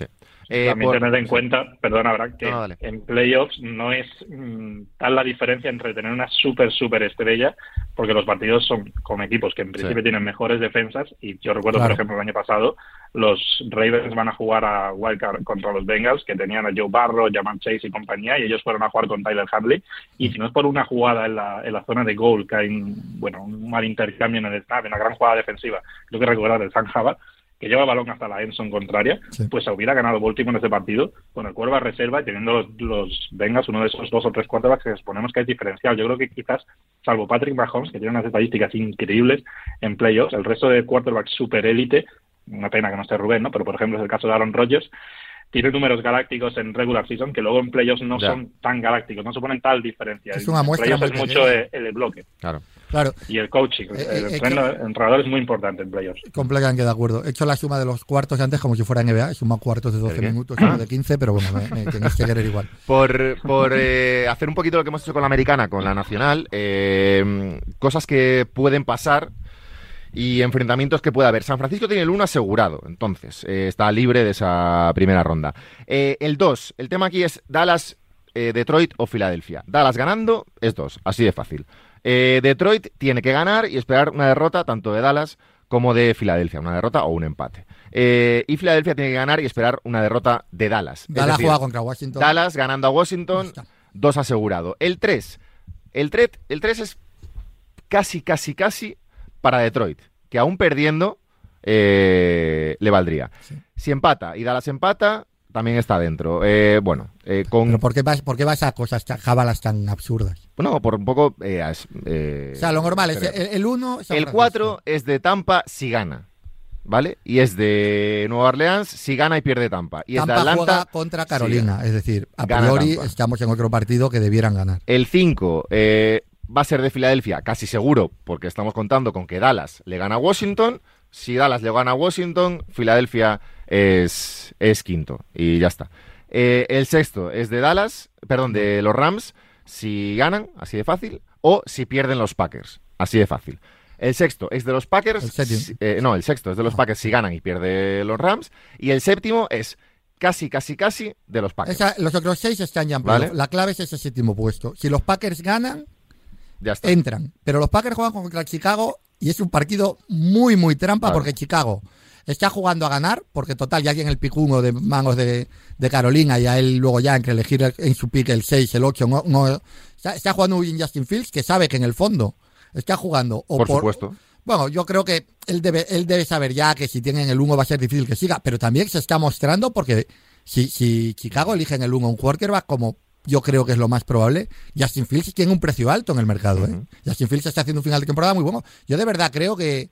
D: Eh, También tener en cuenta, perdona, Abraham, que en playoffs no es mm, tal la diferencia entre tener una súper, súper estrella, porque los partidos son con equipos que en principio tienen mejores defensas, y yo recuerdo, por ejemplo, el año pasado, los Ravens van a jugar a Wildcard contra los Bengals, que tenían a Joe Barro, Jaman Chase y compañía, y ellos fueron a jugar con Tyler Hadley, y si no es por una jugada en la, en la zona de goal, que hay un, bueno, un mal intercambio en el snap, una gran jugada defensiva, creo que recordar el San Java, que lleva balón hasta la Enson contraria, pues se hubiera ganado Baltimore en ese partido con el Cuerva reserva y teniendo los, los Vengas, uno de esos dos o tres quarterbacks que suponemos que es diferencial. Yo creo que quizás, salvo Patrick Mahomes, que tiene unas estadísticas increíbles en playoffs, el resto de quarterbacks super élite, una pena que no esté Rubén, ¿no? Pero por ejemplo es el caso de Aaron Rodgers, tiene números galácticos en regular season que luego en playoffs no son tan galácticos, no suponen tal diferencia.
B: Es una muestra.
D: En es mucho el, bloque.
A: Claro.
B: Claro.
D: Y el coaching, eh, el, eh, entrenador es muy importante en playoffs.
B: Completamente de acuerdo. He hecho la suma de los cuartos antes como si fuera NBA, suma cuartos de 12 minutos, uno de 15, pero bueno, me, tenéis que querer igual. [laughs]
A: Por, por eh, hacer un poquito lo que hemos hecho con la americana, con la nacional, cosas que pueden pasar y enfrentamientos que puede haber. San Francisco tiene el 1 asegurado, entonces está libre de esa primera ronda. el 2, el tema aquí es Dallas, Detroit o Filadelfia. Dallas ganando es 2, así de fácil. Eh, Detroit tiene que ganar y esperar una derrota tanto de Dallas como de Filadelfia, una derrota o un empate. Eh, y Filadelfia tiene que ganar y esperar una derrota de Dallas.
B: Dallas
A: decir,
B: juega contra Washington.
A: Dallas ganando a Washington, dos asegurado. El 3, el 3, el 3 es casi, casi, casi para Detroit, que aún perdiendo eh, le valdría.
B: Sí.
A: Si empata y Dallas empata, también está dentro. Eh, bueno, eh, con...
B: Pero ¿por qué, vas, ¿por qué vas a cosas tan jábalas tan absurdas?
A: No, por un poco... eh, eh,
B: O sea, lo normal es el, el uno. San
A: El
B: Francisco.
A: 4 es de Tampa si gana. ¿Vale? Y es de Nueva Orleans si gana y pierde Tampa. Y es
B: Tampa
A: de Atlanta.
B: juega contra Carolina. es decir, a priori
A: Tampa.
B: estamos en otro partido que debieran ganar.
A: El 5 eh, va a ser de Filadelfia, casi seguro, porque estamos contando con que Dallas le gana a Washington. Si Dallas le gana a Washington, Filadelfia es, es quinto. Y ya está. Eh, el sexto es de Dallas, perdón, de los Rams, si ganan, así de fácil, o si pierden los Packers, así de fácil. El sexto es de los Packers.
B: El séptimo.
A: si- eh, no, el sexto es de los. Packers si ganan y pierde los Rams. Y el séptimo es casi, casi, casi de los Packers.
B: Esa- los otros seis están ya en
A: Vale.
B: La clave es ese séptimo puesto. Si los Packers ganan,
A: Ya está.
B: entran. Pero los Packers juegan contra Chicago y es un partido muy, muy trampa porque Chicago está jugando a ganar, porque total ya tiene el pick uno de mangos de, de Carolina y a él luego ya entre elegir el- en su pick el 6, el 8, no, no- está, está jugando muy bien Justin Fields, que sabe que en el fondo está jugando o
A: Por supuesto.
B: Bueno, yo creo que él debe, él debe saber ya que si tienen el 1 va a ser difícil que siga, pero también se está mostrando porque si, si Chicago elige en el 1 un quarterback como yo creo que es lo más probable, Justin Fields tiene un precio alto en el mercado. ¿eh?
A: Ujú.
B: Justin Fields está haciendo un final de temporada muy bueno. Yo de verdad creo que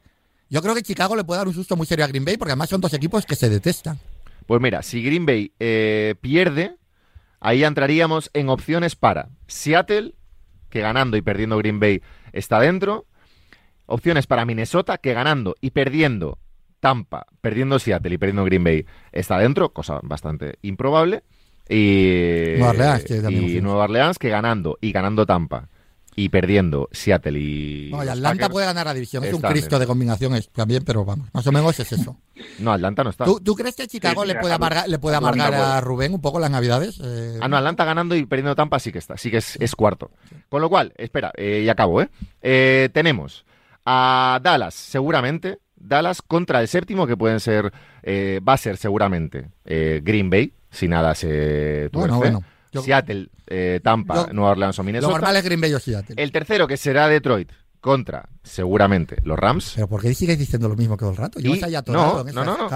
B: yo creo que Chicago le puede dar un susto muy serio a Green Bay porque además son dos equipos que se detestan.
A: Pues mira, si Green Bay eh, pierde, ahí entraríamos en opciones para Seattle, que ganando y perdiendo Green Bay está dentro. Opciones para Minnesota, que ganando y perdiendo Tampa, perdiendo Seattle y perdiendo Green Bay está dentro, cosa bastante improbable. Y
B: Nueva Orleans, que
A: y
B: opciones.
A: Nueva Orleans, que ganando y ganando Tampa y perdiendo Seattle y.
B: No, y Atlanta
A: Packers-
B: puede ganar la división. Es un Cristo de combinaciones también, pero vamos, más o menos es eso. [laughs]
A: No, Atlanta no está.
B: ¿Tú, tú crees que Chicago
D: Sí,
B: le puede amargar, le puede amargar a. Rubén un poco las navidades? Eh,
A: Ah, no, Atlanta ganando y perdiendo Tampa sí que está, sí que es, es cuarto. Con lo cual, espera, eh, y acabo, ¿eh? Eh, Tenemos a Dallas, seguramente, Dallas contra el séptimo, que pueden ser, va a ser seguramente Green Bay, si nada se tuerce.
B: Bueno, bueno. Yo-
A: Seattle, eh, Tampa,
B: Yo-
A: Nueva Orleans o
B: Lo
A: Minnesota.
B: normal es Green Bay o Seattle.
A: El tercero, que será Detroit, contra, seguramente, los Rams.
B: Pero ¿por qué sigues diciendo lo mismo todo el rato?
A: Y-
B: ya atorado
A: no, no, no.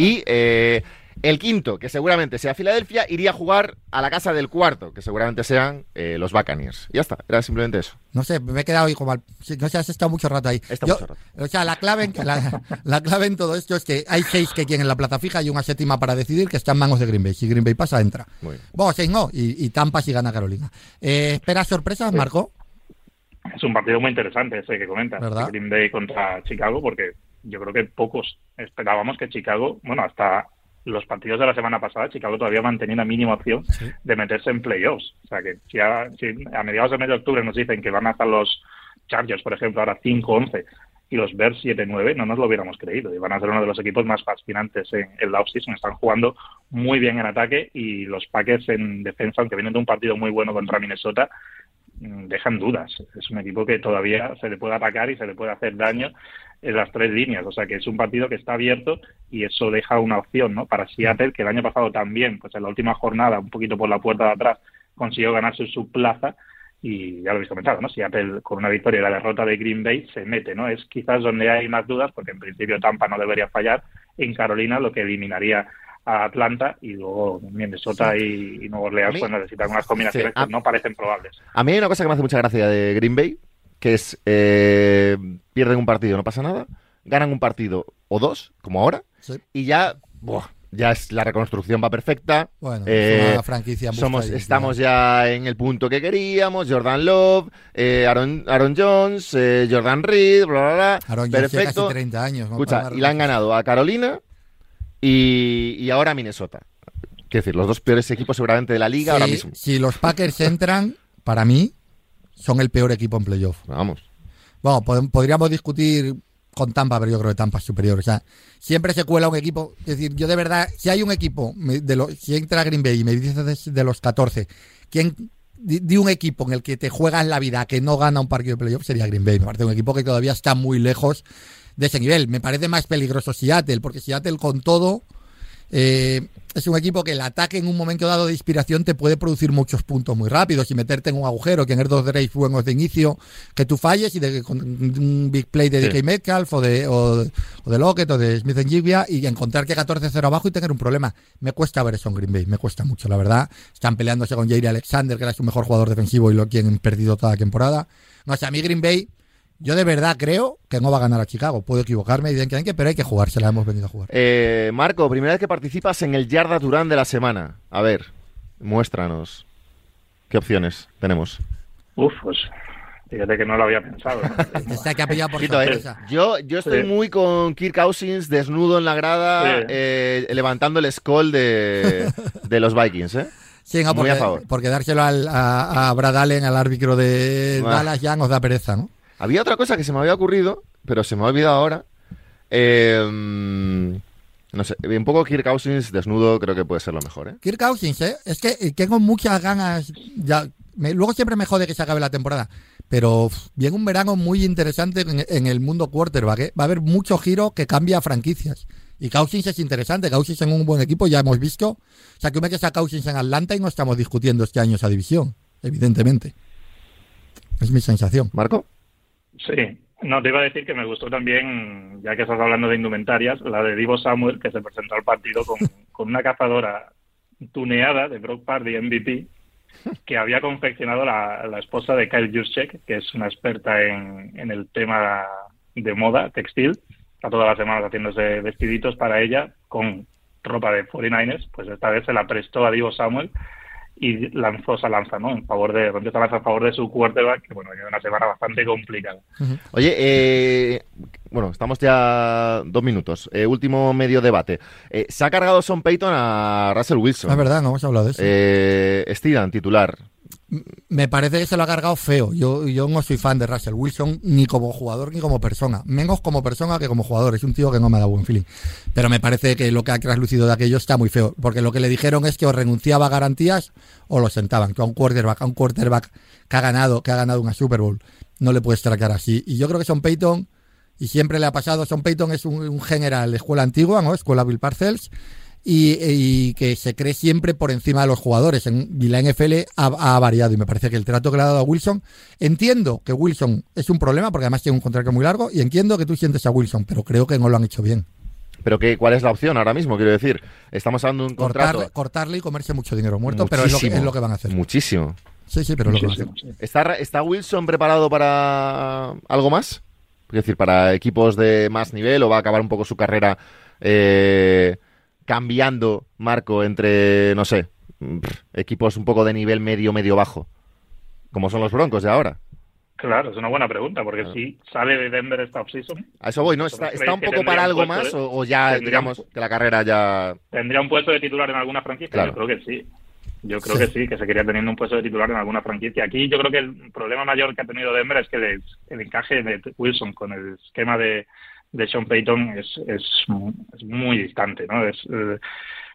A: Y eh, el quinto, que seguramente sea Filadelfia, iría a jugar a la casa del cuarto, que seguramente sean eh, los Buccaneers. Y ya está, era simplemente eso.
B: No sé, me he quedado ahí como al... No sé, has estado mucho rato ahí.
A: Está
B: Yo-
A: mucho rato.
B: O sea, la clave, en, la, [laughs] la clave en todo esto es que hay seis que tienen la plaza fija y una séptima para decidir que está en manos de Green Bay. Si Green Bay pasa, entra. Bueno, seis no, y, y Tampa si gana Carolina. Eh, ¿Esperas sorpresas, Marco?
D: Es un partido muy interesante ese que comentas,
B: ¿Verdad?
D: Green Bay contra Chicago, porque yo creo que pocos esperábamos que Chicago, bueno, hasta los partidos de la semana pasada, Chicago todavía mantenía una mínima opción
B: Sí.
D: de meterse en playoffs. O sea, que si a, si a mediados de mes de octubre nos dicen que van a estar los Chargers, por ejemplo, ahora 5-11 y los Bears 7-9, no nos lo hubiéramos creído. Y van a ser uno de los equipos más fascinantes en, en la offseason. Están jugando muy bien en ataque y los Packers en defensa, aunque vienen de un partido muy bueno contra Minnesota, dejan dudas. Es un equipo que todavía se le puede atacar y se le puede hacer daño en las tres líneas. O sea que es un partido que está abierto y eso deja una opción ¿no? para Seattle, que el año pasado también, pues en la última jornada, un poquito por la puerta de atrás, consiguió ganarse su plaza. Y ya lo habéis comentado, ¿no? Seattle con una victoria y la derrota de Green Bay se mete, ¿no? Es quizás donde hay más dudas, porque en principio Tampa no debería fallar. En Carolina, lo que eliminaría a Atlanta y luego Minnesota y, y Nueva Orleans pues necesitan unas combinaciones
A: Sí, a-
D: que no parecen probables.
A: A mí hay una cosa que me hace mucha gracia de Green Bay, que es eh, pierden un partido, no pasa nada, ganan un partido o dos, como ahora,
B: Sí.
A: y ya, buah, ya es la reconstrucción va perfecta.
B: Bueno,
A: Eh,
B: es una franquicia
A: Somos, estamos ya en el punto que queríamos. Jordan Love, eh, Aaron, Aaron Jones, eh, Jordan Reed, bla, bla, bla.
B: Aaron Jones tiene
A: Perfecto.
B: casi 30 años. ¿no?
A: Escucha, y le han ganado a Carolina y, y ahora Minnesota. Quiero decir, los dos peores equipos seguramente de la liga ahora
B: Si-
A: mismo.
B: Si los Packers entran, para mí, son el peor equipo en playoff.
A: Vamos.
B: Bueno, pod- podríamos discutir con Tampa, pero yo creo que Tampa es superior. O sea, siempre se cuela un equipo. Es decir, yo de verdad, si hay un equipo, de lo- si entra Green Bay y me dices de, los 14, ¿quién de, de un equipo en el que te juegas la vida que no gana un partido de playoff sería Green Bay? Me parece un equipo que todavía está muy lejos de ese nivel. Me parece más peligroso Seattle, porque Seattle con todo eh, es un equipo que el ataque en un momento dado de inspiración te puede producir muchos puntos muy rápidos y meterte en un agujero, que en dos drives buenos de inicio que tú falles y de con un big play de
A: Sí.
B: DK Metcalf o de, o, o de Lockett o de Smith Jiglia y encontrar que 14-0 abajo y tener un problema. Me cuesta ver eso en Green Bay, me cuesta mucho, la verdad. Están peleándose con Jair Alexander, que era su mejor jugador defensivo y lo tienen perdido toda la temporada. No sé, a mí Green Bay, yo de verdad creo que no va a ganar a Chicago. Puedo equivocarme, evidentemente, pero hay que jugar, se la hemos venido a jugar.
A: Eh, Marco, primera vez que participas en el Yarda Durán de la semana. A ver, muéstranos. ¿Qué opciones tenemos?
D: Uf, pues fíjate que no lo había pensado. ¿no? [laughs]
B: Esta que ha pillado por
A: Ojito, eh. Yo, yo estoy
D: Sí.
A: muy con Kirk Cousins desnudo en la grada,
D: Sí.
A: eh, levantando el skull de, [laughs] de los Vikings, ¿eh?
B: Sí, no,
A: Muy
B: porque,
A: a favor.
B: porque dárselo al- a, a Brad Allen, al árbitro de
A: Ah.
B: Dallas, ya nos da pereza, ¿no?
A: Había otra cosa que se me había ocurrido, pero se me ha olvidado ahora. Eh, mm, no sé, un poco Kirk Cousins desnudo creo que puede ser lo mejor, ¿eh?
B: Kirk Cousins, ¿eh? Es que eh, tengo muchas ganas. Ya, me- luego siempre me jode que se acabe la temporada. Pero viene un verano muy interesante en, en el mundo quarterback. ¿eh? Va a haber mucho giro que cambia franquicias. Y Cousins es interesante. Cousins en un buen equipo, ya hemos visto. O sea, que me que a Cousins en Atlanta y no estamos discutiendo este año esa división, evidentemente. Es mi sensación.
A: ¿Marco?
D: Sí, no, te iba a decir que me gustó también, ya que estás hablando de indumentarias, la de Divo Samuel, que se presentó al partido con, [laughs] con una cazadora tuneada de Brock Party MVP, que había confeccionado la, la esposa de Kyle Juszczyk, que es una experta en, en el tema de moda textil. Está todas las semanas haciéndose vestiditos para ella con ropa de 49ers. Pues esta vez se la prestó a Divo Samuel y lanzó esa lanza, ¿no? En favor de, rompió esa lanza a favor de su quarterback, que bueno, era una semana bastante complicada.
A: Oye, eh, bueno, estamos ya dos minutos. Eh, último medio debate. Eh, se ha cargado Son Payton a Russell Wilson.
B: Es verdad, no hemos hablado de eso.
A: Eh, Steven, titular.
B: Me parece que se lo ha cargado feo. Yo, yo no soy fan de Russell Wilson ni como jugador ni como persona. Menos como persona que como jugador. Es un tío que no me da buen feeling. Pero me parece que lo que ha traslucido de aquello está muy feo. Porque lo que le dijeron es que o renunciaba a garantías o lo sentaban. Que a un quarterback, a un quarterback que ha ganado, que ha ganado una Super Bowl, no le puedes tratar así. Y yo creo que Son Payton, y siempre le ha pasado, Son Payton es un, un general de escuela antigua, ¿no? Escuela Bill Parcells y, y que se cree siempre por encima de los jugadores. En, y la NFL ha, ha variado y me parece que el trato que le ha dado a Wilson, entiendo que Wilson es un problema porque además tiene un contrato muy largo y entiendo que tú sientes a Wilson, pero creo que no lo han hecho bien.
A: Pero que, ¿cuál es la opción ahora mismo? Quiero decir, estamos hablando de un contrato.
B: Cortarle, cortarle y comerse mucho dinero muerto, pero es lo, que, es lo que van a hacer.
A: Muchísimo.
B: Sí, sí, pero es lo que van a hacer.
D: Muchísimo, sí.
A: ¿Está, ¿Está Wilson preparado para algo más? Es decir, para equipos de más nivel o va a acabar un poco su carrera eh, cambiando, Marco, entre, no sé, equipos un poco de nivel medio, medio bajo? Como son los Broncos de ahora.
D: Claro, es una buena pregunta, porque si sale de Denver esta offseason,
A: A eso voy, ¿no? ¿Está, está un
D: ¿creéis
A: poco para algo más
D: de-
A: o, o ya,
D: tendría
A: digamos, que la carrera ya...
D: ¿tendría un puesto de titular en alguna franquicia?
A: Claro.
D: Yo creo que sí. Yo creo
B: Sí.
D: que sí, que se quería teniendo un puesto de titular en alguna franquicia. Aquí yo creo que el problema mayor que ha tenido Denver es que el encaje de Wilson con el esquema de, de Sean Payton es, es, es muy distante, ¿no? Es, eh,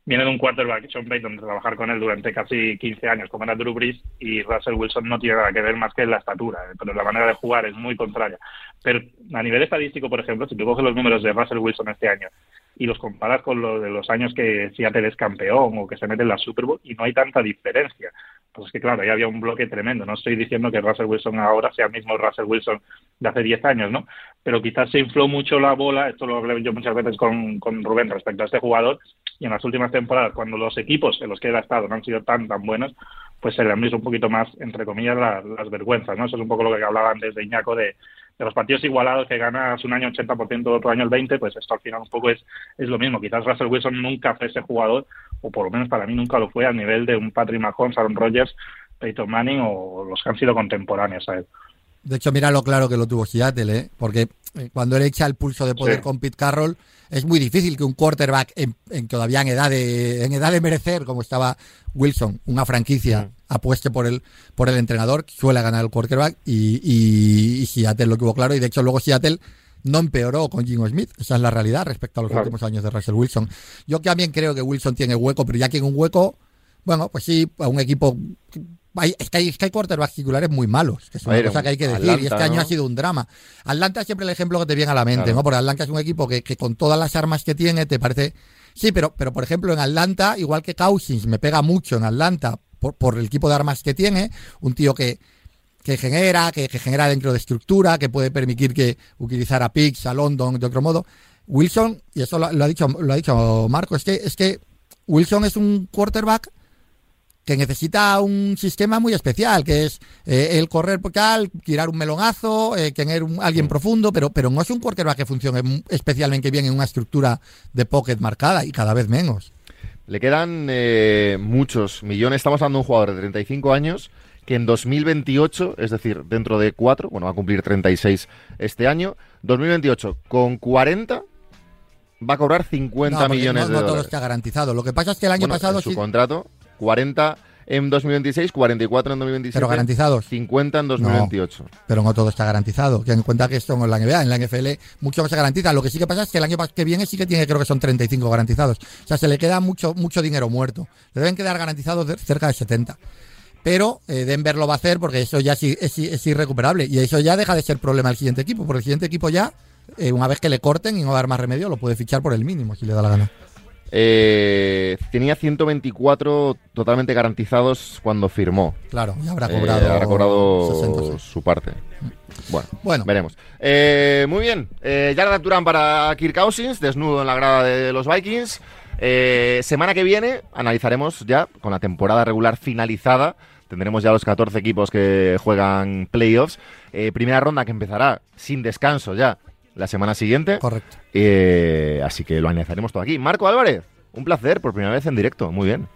D: viene de un quarterback, Sean Payton, de trabajar con él durante casi 15 años, como era Drew Brees, y Russell Wilson no tiene nada que ver más que en la estatura, eh, pero la manera de jugar es muy contraria. Pero a nivel estadístico, por ejemplo, si tú coges los números de Russell Wilson este año y los comparas con los de los años que Seattle es campeón o que se mete en la Super Bowl y no hay tanta diferencia. Pues es que claro, ahí había un bloque tremendo. No estoy diciendo que Russell Wilson ahora sea el mismo Russell Wilson de hace 10 años, ¿no? Pero quizás se infló mucho la bola, esto lo hablé yo muchas veces con, con Rubén respecto a este jugador, y en las últimas temporadas, cuando los equipos en los que él ha estado no han sido tan, tan buenos, pues se le han visto un poquito más, entre comillas, la- las vergüenzas, ¿no? Eso es un poco lo que hablaba antes de Iñaco de, de los partidos igualados que ganas un año 80%, otro año el 20%, pues esto al final un poco es, es lo mismo. Quizás Russell Wilson nunca fue ese jugador, o por lo menos para mí nunca lo fue, al nivel de un Patrick Mahomes, Aaron Rodgers, Peyton Manning o los que han sido contemporáneos a él.
B: De hecho, mira lo claro que lo tuvo Seattle, ¿eh? porque eh, cuando él echa el pulso de poder
D: Sí.
B: con Pete Carroll, es muy difícil que un quarterback en, en todavía en edad de en edad de merecer, como estaba Wilson, una franquicia,
A: Mm.
B: apueste por el por el entrenador, suele ganar el quarterback y, y, y Seattle lo tuvo claro y de hecho luego Seattle no empeoró con Gino Smith, esa es la realidad respecto a los
D: Claro.
B: últimos años de Russell Wilson. Yo también creo que Wilson tiene hueco, pero ya que en un hueco, bueno, pues sí, a un equipo hay, es, que hay, es que hay quarterbacks titulares muy malos, que es una
A: ver,
B: cosa que hay que decir,
A: Atlanta,
B: y este año
A: ¿no?
B: ha sido un drama. Atlanta es siempre el ejemplo que te viene a la mente,
A: Claro.
B: ¿no? Porque Atlanta es un equipo que, que con todas las armas que tiene te parece... Sí, pero, pero por ejemplo en Atlanta, igual que Cousins, me pega mucho en Atlanta por, por el tipo de armas que tiene, un tío que, que genera, que, que genera dentro de estructura, que puede permitir que utilizar a Pix, a London de otro modo. Wilson, y eso lo, lo ha dicho lo ha dicho Marco, es que es que Wilson es un quarterback que necesita un sistema muy especial, que es eh, el correr por tal, tirar un melonazo, eh, tener un- alguien profundo, pero, pero no es un quarterback que funcione especialmente bien en una estructura de pocket marcada y cada vez menos.
A: Le quedan eh, muchos millones. Estamos hablando de un jugador de 35 años que en 2028, es decir, dentro de cuatro, bueno, va a cumplir 36 este año, 2028 con 40 va a cobrar 50
B: No, porque
A: millones
B: no,
A: de
B: no todo
A: dólares.
B: está garantizado. Lo que pasa es que el año
A: Bueno,
B: pasado
A: en su
B: sí,
A: contrato, 40 en 2026, 44 en 2027,
B: pero garantizados.
A: 50 en 2028.
B: pero no todo está garantizado. Ten en cuenta que esto no es la NBA, en la NFL mucho no se garantiza. Lo que sí que pasa es que el año que viene sí que tiene, creo que son 35 garantizados. O sea, se le queda mucho, mucho dinero muerto. Le deben quedar garantizados de- cerca de 70. Pero eh, Denver lo va a hacer porque eso ya es, es irrecuperable. Y eso ya deja de ser problema del siguiente equipo. Porque el siguiente equipo ya, eh, una vez que le corten y no va a dar más remedio, lo puede fichar por el mínimo si le da la gana.
A: Eh, tenía 124 totalmente garantizados cuando firmó.
B: Claro, ya habrá
A: Eh,
B: cobrado,
A: habrá cobrado
B: 60, sí.
A: su parte. Bueno,
B: Bueno.
A: veremos. Eh, muy bien. Eh, ya la capturan para Kirk Cousins, desnudo en la grada de los Vikings. Eh, semana que viene analizaremos ya con la temporada regular finalizada. Tendremos ya los 14 equipos que juegan playoffs. Eh, primera ronda que empezará sin descanso ya la semana siguiente.
B: Correcto.
A: Eh, así que lo analizaremos todo aquí. Marco Álvarez, un placer por primera vez en directo. Muy bien.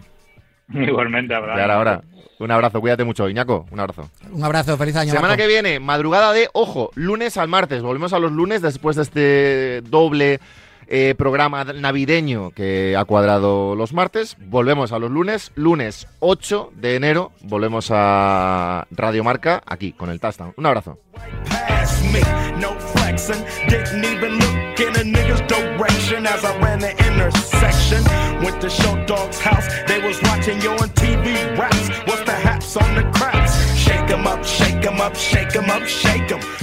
D: Igualmente, habrá.
A: Ya era hora. Un abrazo, cuídate mucho. Iñaco, un abrazo.
B: Un abrazo, feliz año.
A: Semana
B: Marco.
A: que viene, madrugada de, ojo, lunes al martes. Volvemos a los lunes después de este doble eh, programa navideño que ha cuadrado los martes. Volvemos a los lunes. Lunes 8 de enero volvemos a Radio Marca aquí con el touchdown. Un abrazo.
E: Shake 'em up, shake 'em up, shake 'em up, shake.